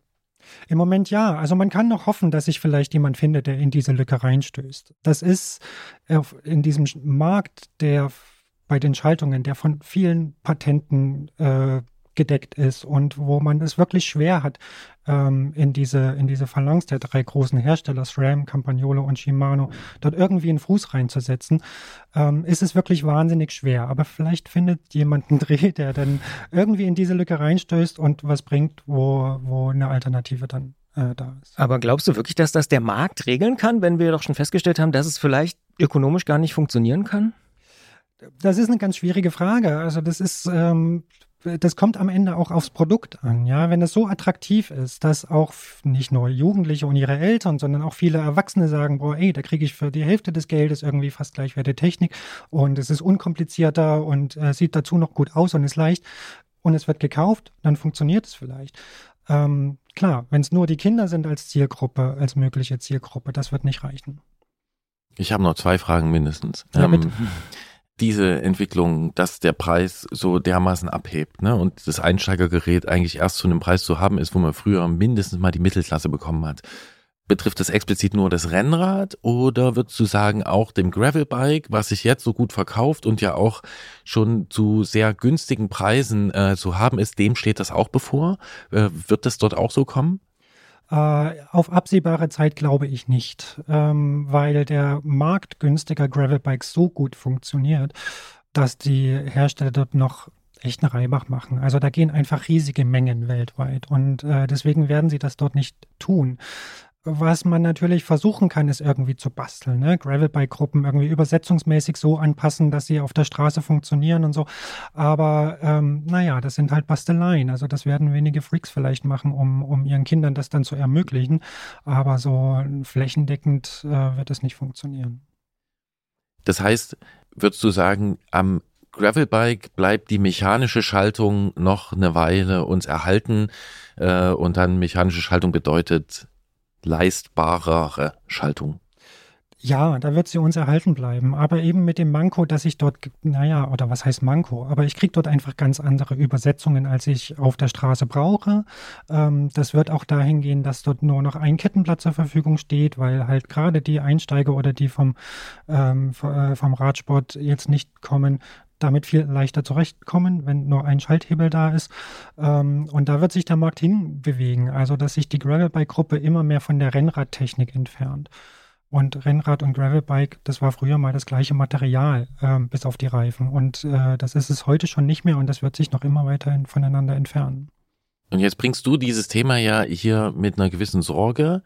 im Moment ja. Also man kann noch hoffen, dass sich vielleicht jemand findet, der in diese Lücke reinstößt. Das ist in diesem Markt, der bei den Schaltungen, der von vielen Patenten äh, gedeckt ist und wo man es wirklich schwer hat, ähm, in diese, in diese Phalanx der drei großen Hersteller, SRAM, Campagnolo und Shimano, dort irgendwie einen Fuß reinzusetzen, ähm, ist es wirklich wahnsinnig schwer. Aber vielleicht findet jemand einen Dreh, der dann irgendwie in diese Lücke reinstößt und was bringt, wo, wo eine Alternative dann äh, da ist. Aber glaubst du wirklich, dass das der Markt regeln kann, wenn wir doch schon festgestellt haben, dass es vielleicht ökonomisch gar nicht funktionieren kann? Das ist eine ganz schwierige Frage. Also das ist, ähm, das kommt am Ende auch aufs Produkt an, ja. Wenn es so attraktiv ist, dass auch nicht nur Jugendliche und ihre Eltern, sondern auch viele Erwachsene sagen, boah, ey, da kriege ich für die Hälfte des Geldes irgendwie fast gleichwertige Technik und es ist unkomplizierter und äh, sieht dazu noch gut aus und ist leicht und es wird gekauft, dann funktioniert es vielleicht. Ähm, klar, wenn es nur die Kinder sind als Zielgruppe, als mögliche Zielgruppe, das wird nicht reichen. Ich habe noch zwei Fragen mindestens. Ja. Ähm, diese Entwicklung, dass der Preis so dermaßen abhebt ne? und das Einsteigergerät eigentlich erst zu einem Preis zu haben ist, wo man früher mindestens mal die Mittelklasse bekommen hat. Betrifft das explizit nur das Rennrad oder würdest du sagen auch dem Gravelbike, was sich jetzt so gut verkauft und ja auch schon zu sehr günstigen Preisen äh, zu haben ist, dem steht das auch bevor? Äh, wird das dort auch so kommen? Äh, auf absehbare Zeit glaube ich nicht, ähm, weil der Markt günstiger Gravelbikes so gut funktioniert, dass die Hersteller dort noch echt eine Reibach machen. Also da gehen einfach riesige Mengen weltweit und äh, deswegen werden sie das dort nicht tun. Was man natürlich versuchen kann, ist irgendwie zu basteln. Ne? Gravelbike-Gruppen irgendwie übersetzungsmäßig so anpassen, dass sie auf der Straße funktionieren und so. Aber ähm, naja, das sind halt Basteleien. Also das werden wenige Freaks vielleicht machen, um, um ihren Kindern das dann zu ermöglichen. Aber so flächendeckend äh, wird es nicht funktionieren. Das heißt, würdest du sagen, am Gravelbike bleibt die mechanische Schaltung noch eine Weile uns erhalten äh, und dann mechanische Schaltung bedeutet leistbarere Schaltung. Ja, da wird sie uns erhalten bleiben. Aber eben mit dem Manko, dass ich dort, naja, oder was heißt Manko? Aber ich kriege dort einfach ganz andere Übersetzungen, als ich auf der Straße brauche. Ähm, das wird auch dahin gehen, dass dort nur noch ein Kettenblatt zur Verfügung steht, weil halt gerade die Einsteiger oder die vom, ähm, äh, vom Radsport jetzt nicht kommen, damit viel leichter zurechtkommen, wenn nur ein Schalthebel da ist. Ähm, und da wird sich der Markt hinbewegen, also dass sich die Gravelbike-Gruppe immer mehr von der Rennradtechnik entfernt. Und Rennrad und Gravelbike, das war früher mal das gleiche Material, äh, bis auf die Reifen. Und äh, das ist es heute schon nicht mehr und das wird sich noch immer weiterhin voneinander entfernen. Und jetzt bringst du dieses Thema ja hier mit einer gewissen Sorge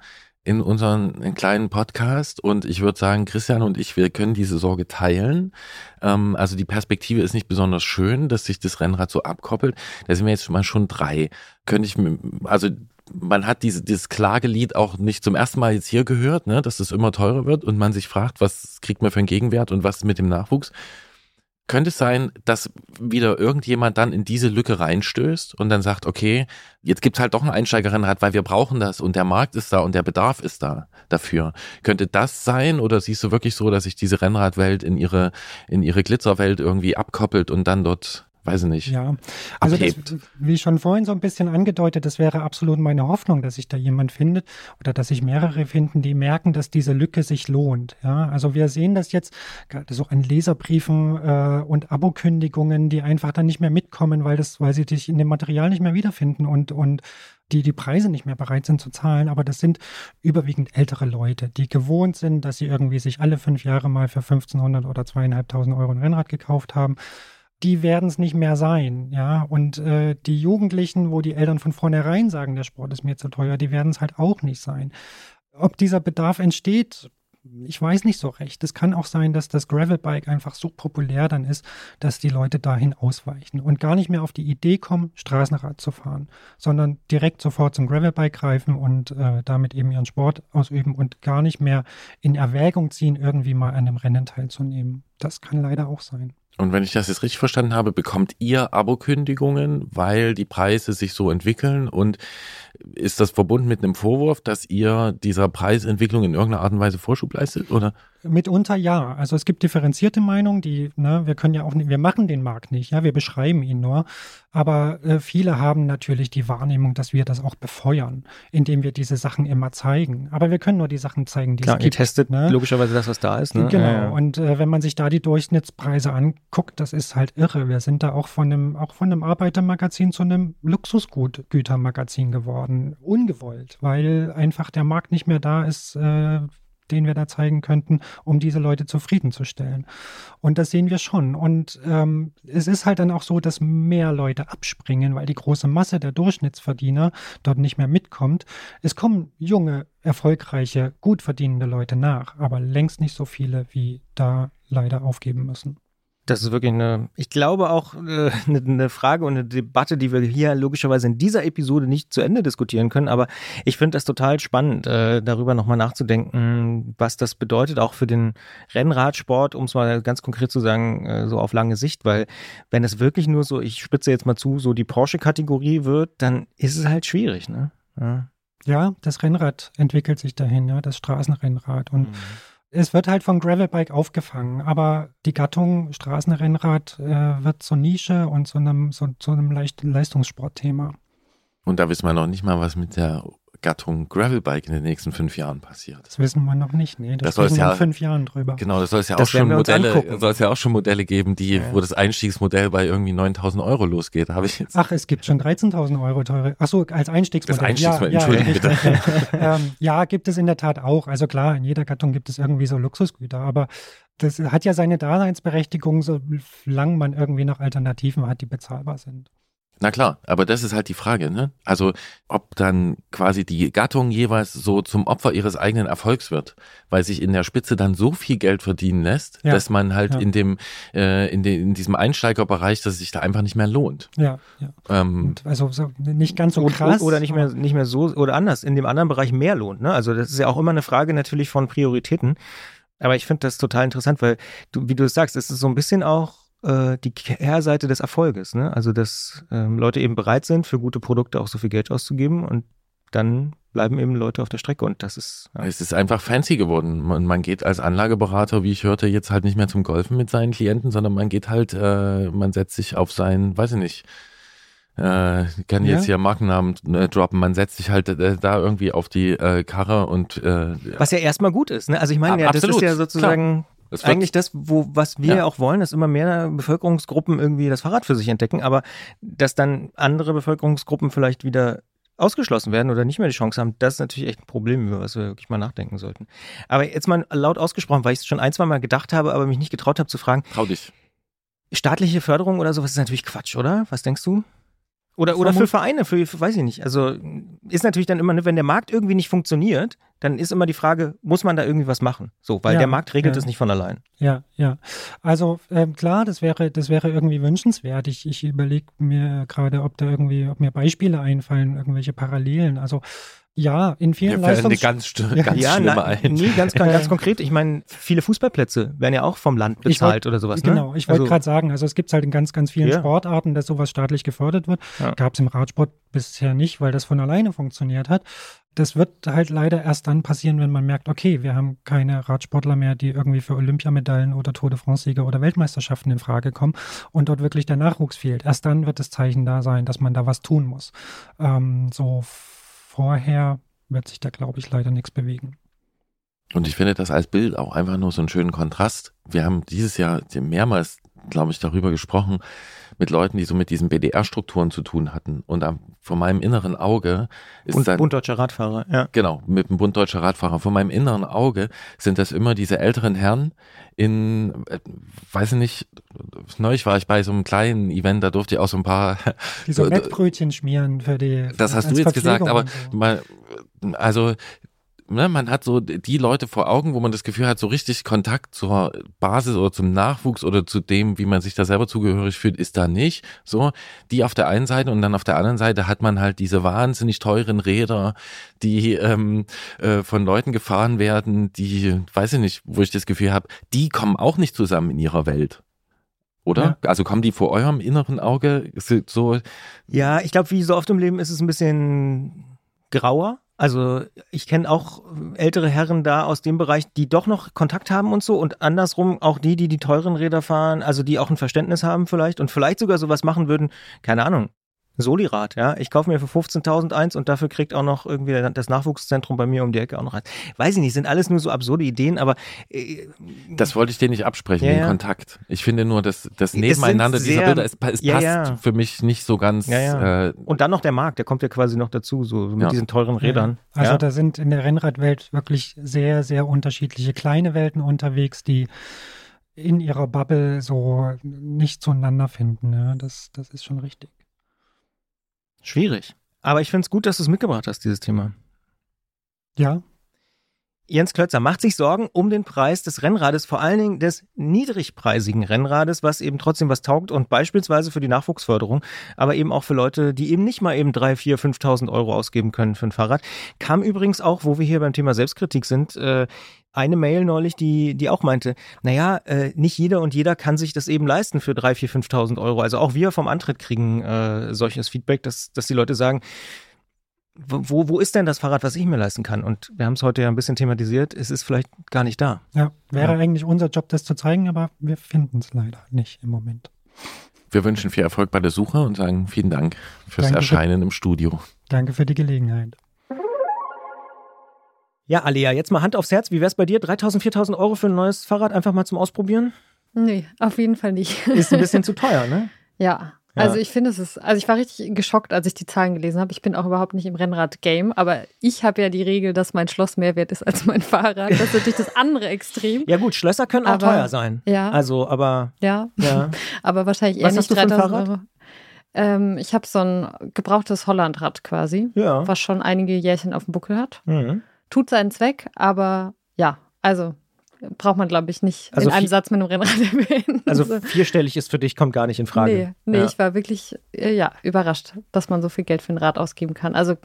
in unseren kleinen Podcast und ich würde sagen, Christian und ich, wir können diese Sorge teilen. Ähm, also die Perspektive ist nicht besonders schön, dass sich das Rennrad so abkoppelt. Da sind wir jetzt mal schon drei. Könnte ich, also man hat diese, dieses Klagelied auch nicht zum ersten Mal jetzt hier gehört, ne, dass es immer teurer wird und man sich fragt, was kriegt man für einen Gegenwert und was mit dem Nachwuchs. Könnte es sein, dass wieder irgendjemand dann in diese Lücke reinstößt und dann sagt, okay, jetzt gibt's halt doch ein Einsteigerrennrad, weil wir brauchen das und der Markt ist da und der Bedarf ist da dafür. Könnte das sein oder siehst du wirklich so, dass sich diese Rennradwelt in ihre, in ihre Glitzerwelt irgendwie abkoppelt und dann dort weiß ich nicht. Ja, also das, wie schon vorhin so ein bisschen angedeutet, das wäre absolut meine Hoffnung, dass sich da jemand findet oder dass sich mehrere finden, die merken, dass diese Lücke sich lohnt. Ja, also wir sehen das jetzt gerade so an Leserbriefen äh, und Abokündigungen, die einfach dann nicht mehr mitkommen, weil das, weil sie sich in dem Material nicht mehr wiederfinden und und die die Preise nicht mehr bereit sind zu zahlen, aber das sind überwiegend ältere Leute, die gewohnt sind, dass sie irgendwie sich alle fünf Jahre mal für 1500 oder zweieinhalbtausend Euro ein Rennrad gekauft haben die werden es nicht mehr sein, ja. Und äh, die Jugendlichen, wo die Eltern von vornherein sagen, der Sport ist mir zu teuer, die werden es halt auch nicht sein. Ob dieser Bedarf entsteht, ich weiß nicht so recht. Es kann auch sein, dass das Gravelbike einfach so populär dann ist, dass die Leute dahin ausweichen und gar nicht mehr auf die Idee kommen, Straßenrad zu fahren, sondern direkt sofort zum Gravelbike greifen und äh, damit eben ihren Sport ausüben und gar nicht mehr in Erwägung ziehen, irgendwie mal an einem Rennen teilzunehmen. Das kann leider auch sein. Und wenn ich das jetzt richtig verstanden habe, bekommt ihr Abokündigungen, weil die Preise sich so entwickeln und ist das verbunden mit einem Vorwurf, dass ihr dieser Preisentwicklung in irgendeiner Art und Weise Vorschub leistet, oder? Mitunter ja. Also es gibt differenzierte Meinungen, die, ne, wir können ja auch nicht, wir machen den Markt nicht, ja, wir beschreiben ihn nur. Aber äh, viele haben natürlich die Wahrnehmung, dass wir das auch befeuern, indem wir diese Sachen immer zeigen. Aber wir können nur die Sachen zeigen, die Klar, es gibt. Ihr testet ne? logischerweise das, was da ist. Ne? Genau. Ja, ja. Und äh, wenn man sich da die Durchschnittspreise anguckt, das ist halt irre. Wir sind da auch von einem, auch von einem Arbeitermagazin zu einem Luxusgütermagazin geworden. Ungewollt, weil einfach der Markt nicht mehr da ist, äh, den wir da zeigen könnten, um diese Leute zufriedenzustellen. Und das sehen wir schon. Und ähm, es ist halt dann auch so, dass mehr Leute abspringen, weil die große Masse der Durchschnittsverdiener dort nicht mehr mitkommt. Es kommen junge, erfolgreiche, gut verdienende Leute nach, aber längst nicht so viele, wie da leider aufgeben müssen. Das ist wirklich eine, ich glaube auch äh, eine, eine, Frage und eine Debatte, die wir hier logischerweise in dieser Episode nicht zu Ende diskutieren können. Aber ich finde das total spannend, äh, darüber nochmal nachzudenken, was das bedeutet, auch für den Rennradsport, um es mal ganz konkret zu sagen, äh, so auf lange Sicht. Weil wenn es wirklich nur so, ich spitze jetzt mal zu, so die Porsche-Kategorie wird, dann ist es halt schwierig, ne? Ja. ja, das Rennrad entwickelt sich dahin, ja, das Straßenrennrad. Und mhm es wird halt vom Gravelbike aufgefangen, aber die Gattung Straßenrennrad äh, wird zur Nische und zu einem, so, zu einem Leistungssportthema. Und da wissen wir noch nicht mal, was mit der Gattung Gravelbike in den nächsten fünf Jahren passiert. Das wissen wir noch nicht, nee. Das, das soll es ja in fünf Jahren drüber. Genau, das soll es ja das auch schon Modelle, soll es ja auch schon Modelle geben, die, ja. wo das Einstiegsmodell bei irgendwie 9000 Euro losgeht. Habe ich jetzt. Ach, es gibt schon 13.000 Euro teure. Ach so, als Einstiegsmodell. Das Einstiegsmodell, ja, Entschuldigung ja, bitte. ähm, ja, gibt es in der Tat auch. Also klar, in jeder Gattung gibt es irgendwie so Luxusgüter, aber das hat ja seine Daseinsberechtigung, solange man irgendwie noch Alternativen hat, die bezahlbar sind. Na klar, aber das ist halt die Frage, ne? Also, ob dann quasi die Gattung jeweils so zum Opfer ihres eigenen Erfolgs wird, weil sich in der Spitze dann so viel Geld verdienen lässt, Ja, dass man halt ja. in dem, äh, in, den, in diesem Einsteigerbereich, dass es sich da einfach nicht mehr lohnt. Ja, ja. Ähm, Und also so, nicht ganz so Und- krass. Oder nicht mehr, nicht mehr so, oder anders, in dem anderen Bereich mehr lohnt. Ne? Also das ist ja auch immer eine Frage natürlich von Prioritäten. Aber ich finde das total interessant, weil du, wie du es sagst, es ist so ein bisschen auch äh, die Kehrseite des Erfolges. Ne? Also dass ähm, Leute eben bereit sind, für gute Produkte auch so viel Geld auszugeben und dann bleiben eben Leute auf der Strecke und das ist ja, Es ist einfach fancy geworden. Man, man geht als Anlageberater, wie ich hörte, jetzt halt nicht mehr zum Golfen mit seinen Klienten, sondern man geht halt, äh, man setzt sich auf sein, weiß ich nicht, äh, kann Ja. jetzt hier Markennamen äh, droppen, man setzt sich halt äh, da irgendwie auf die äh, Karre und äh, was ja erstmal gut ist. Ne? Also ich meine, Ab- ja, das absolut, ist ja sozusagen es wird- eigentlich das, wo, was wir Ja. auch wollen, dass immer mehr Bevölkerungsgruppen irgendwie das Fahrrad für sich entdecken, aber dass dann andere Bevölkerungsgruppen vielleicht wieder ausgeschlossen werden oder nicht mehr die Chance haben, das ist natürlich echt ein Problem, über was wir wirklich mal nachdenken sollten. Aber jetzt mal laut ausgesprochen, weil ich es schon ein, zwei Mal gedacht habe, aber mich nicht getraut habe zu fragen, trau dich. staatliche Förderung oder sowas ist natürlich Quatsch, oder? Was denkst du? Oder, oder für Vereine, für, für, weiß ich nicht. Also ist natürlich dann immer, ne, wenn der Markt irgendwie nicht funktioniert, dann ist immer die Frage, muss man da irgendwie was machen? So, weil Ja, der Markt regelt ja. es nicht von allein. Ja, ja. Also ähm, klar, das wäre, das wäre irgendwie wünschenswert. Ich, ich überlege mir gerade, ob da irgendwie, ob mir Beispiele einfallen, irgendwelche Parallelen. Also ja, in vielen eine Leistungs ganz, Ja. ganz ja, schlimme na, ein. nee, ganz, ganz, ganz konkret. Ich meine, viele Fußballplätze werden ja auch vom Land Ich wollt- bezahlt oder sowas. Ne? Genau, ich wollte Also- gerade sagen, also es gibt halt in ganz, ganz vielen Ja. Sportarten, dass sowas staatlich gefördert wird. Ja. Gab es im Radsport bisher nicht, weil das von alleine funktioniert hat. Das wird halt leider erst dann passieren, wenn man merkt, okay, wir haben keine Radsportler mehr, die irgendwie für Olympiamedaillen oder Tour de France-Sieger oder Weltmeisterschaften in Frage kommen und dort wirklich der Nachwuchs fehlt. Erst dann wird das Zeichen da sein, dass man da was tun muss. Ähm, so vorher wird sich da, glaube ich, leider nichts bewegen. Und ich finde das als Bild auch einfach nur so einen schönen Kontrast. Wir haben dieses Jahr mehrmals, glaube ich, darüber gesprochen, mit Leuten, die so mit diesen BDR-Strukturen zu tun hatten. Und am- vor meinem inneren Auge ist Und dann, Bund deutscher Radfahrer, ja. genau, mit dem Bund Deutscher Radfahrer, vor meinem inneren Auge sind das immer diese älteren Herren in, äh, weiß ich nicht, neulich war ich bei so einem kleinen Event, da durfte ich auch so ein paar Die so Mettbrötchen schmieren für die. Das hast du jetzt gesagt, aber so. mal, also ne, man hat so die Leute vor Augen, wo man das Gefühl hat, so richtig Kontakt zur Basis oder zum Nachwuchs oder zu dem, wie man sich da selber zugehörig fühlt, ist da nicht. So, die auf der einen Seite und dann auf der anderen Seite hat man halt diese wahnsinnig teuren Räder, die ähm, äh, von Leuten gefahren werden, die, weiß ich nicht, wo ich das Gefühl habe, die kommen auch nicht zusammen in ihrer Welt. Oder? Also kommen die vor eurem inneren Auge so, Ja, ich glaube, wie so oft im Leben ist es ein bisschen grauer. Also ich kenne auch ältere Herren da aus dem Bereich, die doch noch Kontakt haben und so und andersrum auch die, die die teuren Räder fahren, also die auch ein Verständnis haben vielleicht und vielleicht sogar sowas machen würden, keine Ahnung. Solirad, ja. Ich kaufe mir für 15.000 eins und dafür kriegt auch noch irgendwie das Nachwuchszentrum bei mir um die Ecke auch noch eins. Weiß ich nicht, sind alles nur so absurde Ideen, aber äh, Das wollte ich dir nicht absprechen, Ja, den ja. Kontakt. Ich finde nur, dass das Nebeneinander dieser sehr- Bilder, es, es Ja, passt ja. für mich nicht so ganz. Ja, ja. Äh, und dann noch der Markt, der kommt ja quasi noch dazu, so, so mit Ja. diesen teuren Rädern. Ja. Also ja. da sind in der Rennradwelt wirklich sehr, sehr unterschiedliche kleine Welten unterwegs, die in ihrer Bubble so nicht zueinander finden. Ja, das, das ist schon richtig. Schwierig. Aber ich finde es gut, dass du es mitgebracht hast, dieses Thema. Ja, Jens Klötzer macht sich Sorgen um den Preis des Rennrades, vor allen Dingen des niedrigpreisigen Rennrades, was eben trotzdem was taugt und beispielsweise für die Nachwuchsförderung, aber eben auch für Leute, die eben nicht mal eben 3.000, 4.000, 5.000 Euro ausgeben können für ein Fahrrad. Kam übrigens auch, wo wir hier beim Thema Selbstkritik sind, äh, eine Mail neulich, die, die auch meinte, naja, äh, nicht jeder und jeder kann sich das eben leisten für 3.000, 4.000, 5.000 Euro. Also auch wir vom Antritt kriegen äh, solches Feedback, dass, dass die Leute sagen, wo, wo ist denn das Fahrrad, was ich mir leisten kann? Und wir haben es heute ja ein bisschen thematisiert, es ist vielleicht gar nicht da. ja. Wäre Ja. eigentlich unser Job, das zu zeigen, aber wir finden es leider nicht im Moment. wir wünschen viel Erfolg bei der Suche und sagen vielen Dank fürs Danke. Erscheinen im Studio. Danke für die Gelegenheit. Ja, Alia, jetzt mal Hand aufs Herz. Wie wär's bei dir? 3000, 4000 Euro für ein neues Fahrrad einfach mal zum Ausprobieren? Nee, auf jeden Fall nicht. Ist ein bisschen zu teuer, ne? Ja. Ja. Also ich finde es ist, also ich war richtig geschockt, als ich die Zahlen gelesen habe. Ich bin auch überhaupt nicht im Rennrad-Game, aber ich habe ja die Regel, dass mein Schloss mehr wert ist als mein Fahrrad. Das ist natürlich das andere Extrem. Ja gut, Schlösser können auch Aber- teuer sein. Ja, Also, aber ja. ja. Aber wahrscheinlich eher Was hast nicht für ein 3000 Fahrrad? Euro. Ähm, ich habe so ein gebrauchtes Hollandrad quasi, Ja. was schon einige Jährchen auf dem Buckel hat. Mhm. Tut seinen Zweck, aber ja, also braucht man, glaube ich, nicht Also in einem Satz mit einem Rennrad erwähnen. Also vierstellig ist für dich, kommt gar nicht in Frage. Nee, nee ja. ich war wirklich äh, ja, überrascht, dass man so viel Geld für ein Rad ausgeben kann. Also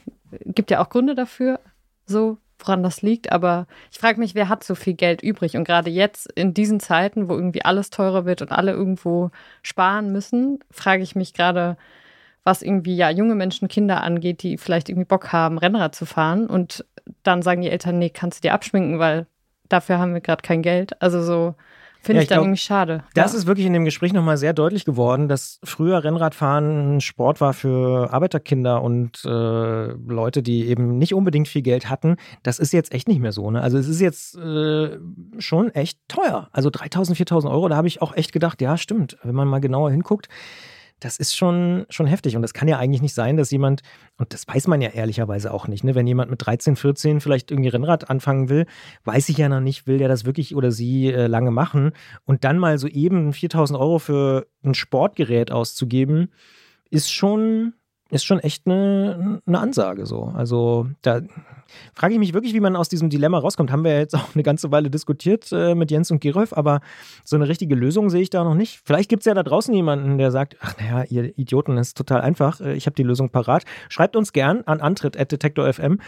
gibt ja auch Gründe dafür, so woran das liegt, aber ich frage mich, wer hat so viel Geld übrig? Und gerade jetzt in diesen Zeiten, wo irgendwie alles teurer wird und alle irgendwo sparen müssen, frage ich mich gerade, was irgendwie ja junge Menschen, Kinder angeht, die vielleicht irgendwie Bock haben, Rennrad zu fahren und dann sagen die Eltern, nee, kannst du dir abschminken, weil dafür haben wir gerade kein Geld. Also so finde Ja, ich ich dann glaub, irgendwie schade. Das ja. ist wirklich in dem Gespräch nochmal sehr deutlich geworden, dass früher Rennradfahren ein Sport war für Arbeiterkinder und äh, Leute, die eben nicht unbedingt viel Geld hatten. Das ist jetzt echt nicht mehr so. Ne? Also es ist jetzt äh, schon echt teuer. Also 3.000, 4.000 Euro, da habe ich auch echt gedacht, ja stimmt, wenn man mal genauer hinguckt, das ist schon, schon heftig. Und das kann ja eigentlich nicht sein, dass jemand, und das weiß man ja ehrlicherweise auch nicht, ne? wenn jemand mit 13, 14 vielleicht irgendwie Rennrad anfangen will, weiß ich ja noch nicht, will der das wirklich oder sie äh, lange machen. Und dann mal so eben 4000 Euro für ein Sportgerät auszugeben, ist schon, ist schon echt eine, eine Ansage so. Also da frage ich mich wirklich, wie man aus diesem Dilemma rauskommt. Haben wir jetzt auch eine ganze Weile diskutiert äh, mit Jens und Gerolf, aber so eine richtige Lösung sehe ich da noch nicht. Vielleicht gibt es ja da draußen jemanden, der sagt, ach naja, ihr Idioten, das ist total einfach, äh, ich habe die Lösung parat. Schreibt uns gern an antritt.detektor.fm.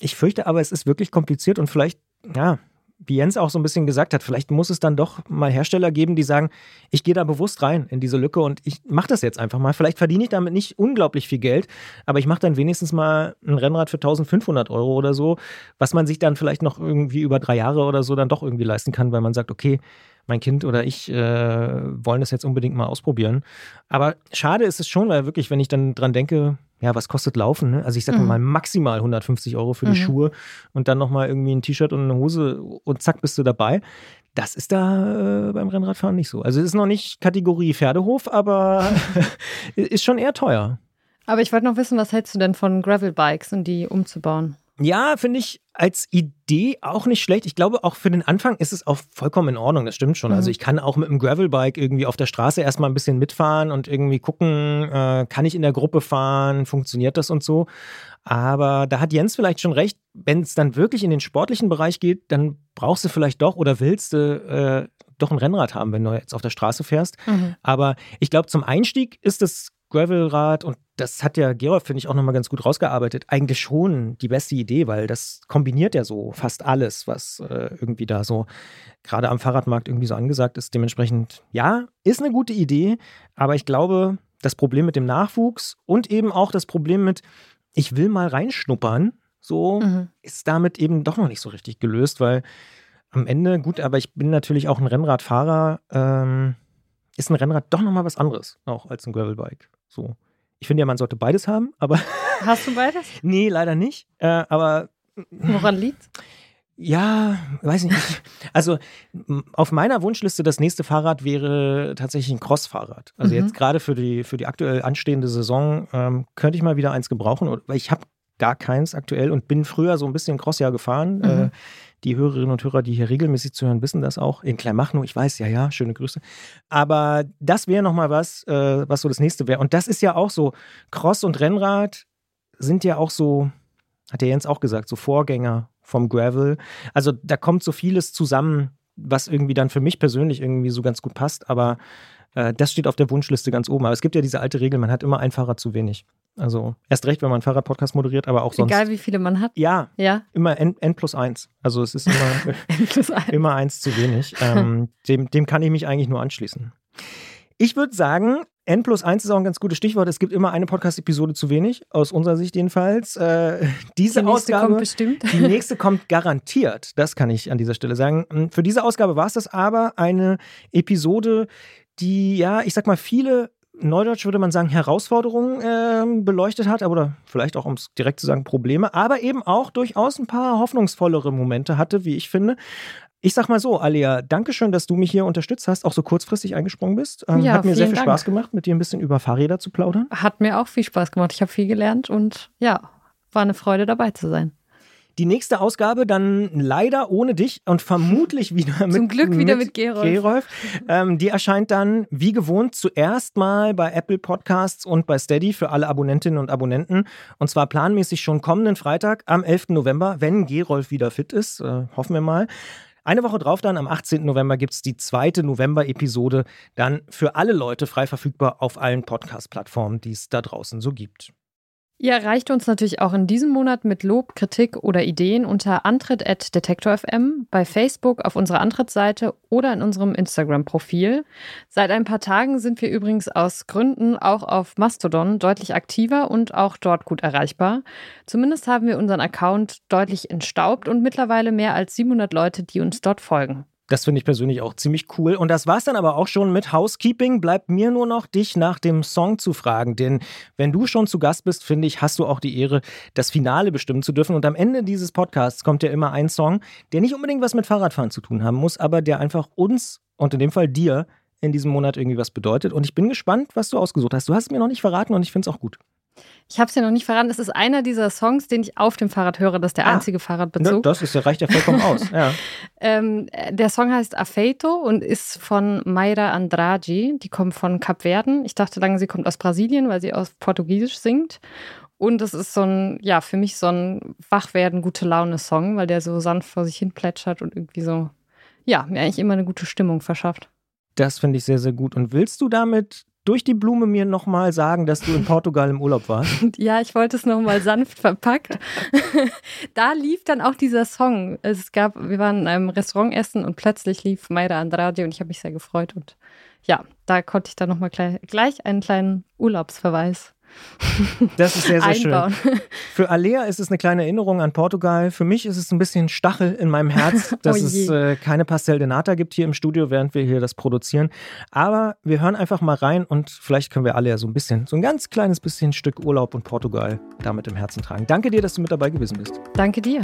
Ich fürchte aber, es ist wirklich kompliziert und vielleicht, ja, wie Jens auch so ein bisschen gesagt hat, vielleicht muss es dann doch mal Hersteller geben, die sagen, ich gehe da bewusst rein in diese Lücke und ich mache das jetzt einfach mal. Vielleicht verdiene ich damit nicht unglaublich viel Geld, aber ich mache dann wenigstens mal ein Rennrad für 1500 Euro oder so, was man sich dann vielleicht noch irgendwie über drei Jahre oder so dann doch irgendwie leisten kann, weil man sagt, okay, mein Kind oder ich äh, wollen das jetzt unbedingt mal ausprobieren. Aber schade ist es schon, weil wirklich, wenn ich dann dran denke, ja, was kostet Laufen? Ne? Also ich sage Mhm. mal maximal 150 Euro für die Mhm. Schuhe und dann nochmal irgendwie ein T-Shirt und eine Hose und zack, bist du dabei. Das ist da äh, beim Rennradfahren nicht so. Also es ist noch nicht Kategorie Pferdehof, aber ist schon eher teuer. Aber ich wollte noch wissen, was hältst du denn von Gravelbikes und die umzubauen? Ja, finde ich als Idee auch nicht schlecht. Ich glaube, auch für den Anfang ist es auch vollkommen in Ordnung. Das stimmt schon. Mhm. Also ich kann auch mit einem Gravelbike irgendwie auf der Straße erstmal ein bisschen mitfahren und irgendwie gucken, äh, kann ich in der Gruppe fahren, funktioniert das und so. Aber da hat Jens vielleicht schon recht, wenn es dann wirklich in den sportlichen Bereich geht, dann brauchst du vielleicht doch oder willst du äh, doch ein Rennrad haben, wenn du jetzt auf der Straße fährst. Aber ich glaube, zum Einstieg ist das Gravelrad und das hat ja Gerolf, finde ich, auch nochmal ganz gut rausgearbeitet. Eigentlich schon die beste Idee, weil das kombiniert ja so fast alles, was äh, irgendwie da so gerade am Fahrradmarkt irgendwie so angesagt ist. Dementsprechend, ja, ist eine gute Idee, aber ich glaube, das Problem mit dem Nachwuchs und eben auch das Problem mit, ich will mal reinschnuppern, so Mhm. ist damit eben doch noch nicht so richtig gelöst, weil am Ende, gut, aber ich bin natürlich auch ein Rennradfahrer, ähm, ist ein Rennrad doch nochmal was anderes, auch als ein Gravelbike. So. Ich finde ja, man sollte beides haben, aber Hast du beides? nee, leider nicht. Äh, aber Woran liegt's? ja, weiß ich nicht. Also auf meiner Wunschliste das nächste Fahrrad wäre tatsächlich ein Crossfahrrad. Also Mhm. jetzt gerade für die, für die aktuell anstehende Saison ähm, könnte ich mal wieder eins gebrauchen, weil ich habe gar keins aktuell und bin früher so ein bisschen Crossjahr gefahren. Mhm. Äh, die Hörerinnen und Hörer, die hier regelmäßig zuhören, wissen das auch. In Kleinmachnow, ich weiß, ja, ja, schöne Grüße. Aber das wäre nochmal was, äh, was so das nächste wäre. Und das ist ja auch so, Cross und Rennrad sind ja auch so, hat der Jens auch gesagt, so Vorgänger vom Gravel. Also da kommt so vieles zusammen, was irgendwie dann für mich persönlich irgendwie so ganz gut passt. Aber das steht auf der Wunschliste ganz oben. Aber es gibt ja diese alte Regel, man hat immer ein Fahrrad zu wenig. Also erst recht, wenn man einen Fahrradpodcast moderiert, aber auch sonst. Egal wie viele man hat. Ja, Ja, immer N, N plus eins. Also es ist immer, immer eins zu wenig. Ähm, dem, dem kann ich mich eigentlich nur anschließen. Ich würde sagen, N plus 1 ist auch ein ganz gutes Stichwort. Es gibt immer eine Podcast-Episode zu wenig, aus unserer Sicht jedenfalls. Äh, diese Die nächste Ausgabe, kommt bestimmt. die nächste kommt garantiert. Das kann ich an dieser Stelle sagen. Für diese Ausgabe war es das aber eine Episode, die, ja, ich sag mal, viele, neudeutsch würde man sagen, Herausforderungen ähm, beleuchtet hat, oder vielleicht auch, um es direkt zu sagen, Probleme, aber eben auch durchaus ein paar hoffnungsvollere Momente hatte, wie ich finde. Ich sag mal so, Alia, danke schön, dass du mich hier unterstützt hast, auch so kurzfristig eingesprungen bist. Ähm, Ja, hat mir sehr viel Dank. Spaß gemacht, mit dir ein bisschen über Fahrräder zu plaudern. Hat mir auch viel Spaß gemacht. Ich habe viel gelernt und ja, war eine Freude dabei zu sein. Die nächste Ausgabe dann leider ohne dich und vermutlich wieder mit Zum Glück wieder mit Gerolf. Gerolf. Ähm, die erscheint dann wie gewohnt zuerst mal bei Apple Podcasts und bei Steady für alle Abonnentinnen und Abonnenten. Und zwar planmäßig schon kommenden Freitag am 11. November, wenn Gerolf wieder fit ist. Äh, hoffen wir mal. Eine Woche drauf dann, am 18. November, gibt es die zweite November-Episode, dann für alle Leute frei verfügbar auf allen Podcast-Plattformen, die es da draußen so gibt. Ihr erreicht uns natürlich auch in diesem Monat mit Lob, Kritik oder Ideen unter antritt.detektor.fm, bei Facebook auf unserer Antrittsseite oder in unserem Instagram-Profil. Seit ein paar Tagen sind wir übrigens aus Gründen auch auf Mastodon deutlich aktiver und auch dort gut erreichbar. Zumindest haben wir unseren Account deutlich entstaubt und mittlerweile mehr als 700 Leute, die uns dort folgen. Das finde ich persönlich auch ziemlich cool. Und das war es dann aber auch schon mit Housekeeping. Bleibt mir nur noch, dich nach dem Song zu fragen. Denn wenn du schon zu Gast bist, finde ich, hast du auch die Ehre, das Finale bestimmen zu dürfen. Und am Ende dieses Podcasts kommt ja immer ein Song, der nicht unbedingt was mit Fahrradfahren zu tun haben muss, aber der einfach uns und in dem Fall dir in diesem Monat irgendwie was bedeutet. Und ich bin gespannt, was du ausgesucht hast. Du hast es mir noch nicht verraten und ich finde es auch gut. Ich habe es ja noch nicht verraten. Es ist einer dieser Songs, den ich auf dem Fahrrad höre. Das ist der ah, einzige Fahrradbezug. Das ist, reicht ja vollkommen aus. Ja. ähm, der Song heißt Afeito und ist von Mayra Andrade. Die kommt von Kap Verden. Ich dachte lange, sie kommt aus Brasilien, weil sie aus Portugiesisch singt. Und es ist so ein, ja, für mich so ein Wachwerden, gute Laune-Song, weil der so sanft vor sich hin plätschert und irgendwie so, ja, mir eigentlich immer eine gute Stimmung verschafft. Das finde ich sehr, sehr gut. Und willst du damit durch die Blume mir nochmal sagen, dass du in Portugal im Urlaub warst? Ja, ich wollte es nochmal sanft verpackt. da lief dann auch dieser Song. Es gab, wir waren in einem Restaurant essen und plötzlich lief Mayra Andrade und ich habe mich sehr gefreut. Und ja, da konnte ich dann nochmal gleich einen kleinen Urlaubsverweis das ist sehr, sehr einbauen. schön. Für Alea ist es eine kleine Erinnerung an Portugal. Für mich ist es ein bisschen Stachel in meinem Herz, dass oh es äh, keine Pastel de Nata gibt hier im Studio, während wir hier das produzieren. Aber wir hören einfach mal rein und vielleicht können wir alle ja so ein bisschen, so ein ganz kleines bisschen Stück Urlaub und Portugal damit im Herzen tragen. Danke dir, dass du mit dabei gewesen bist. Danke dir.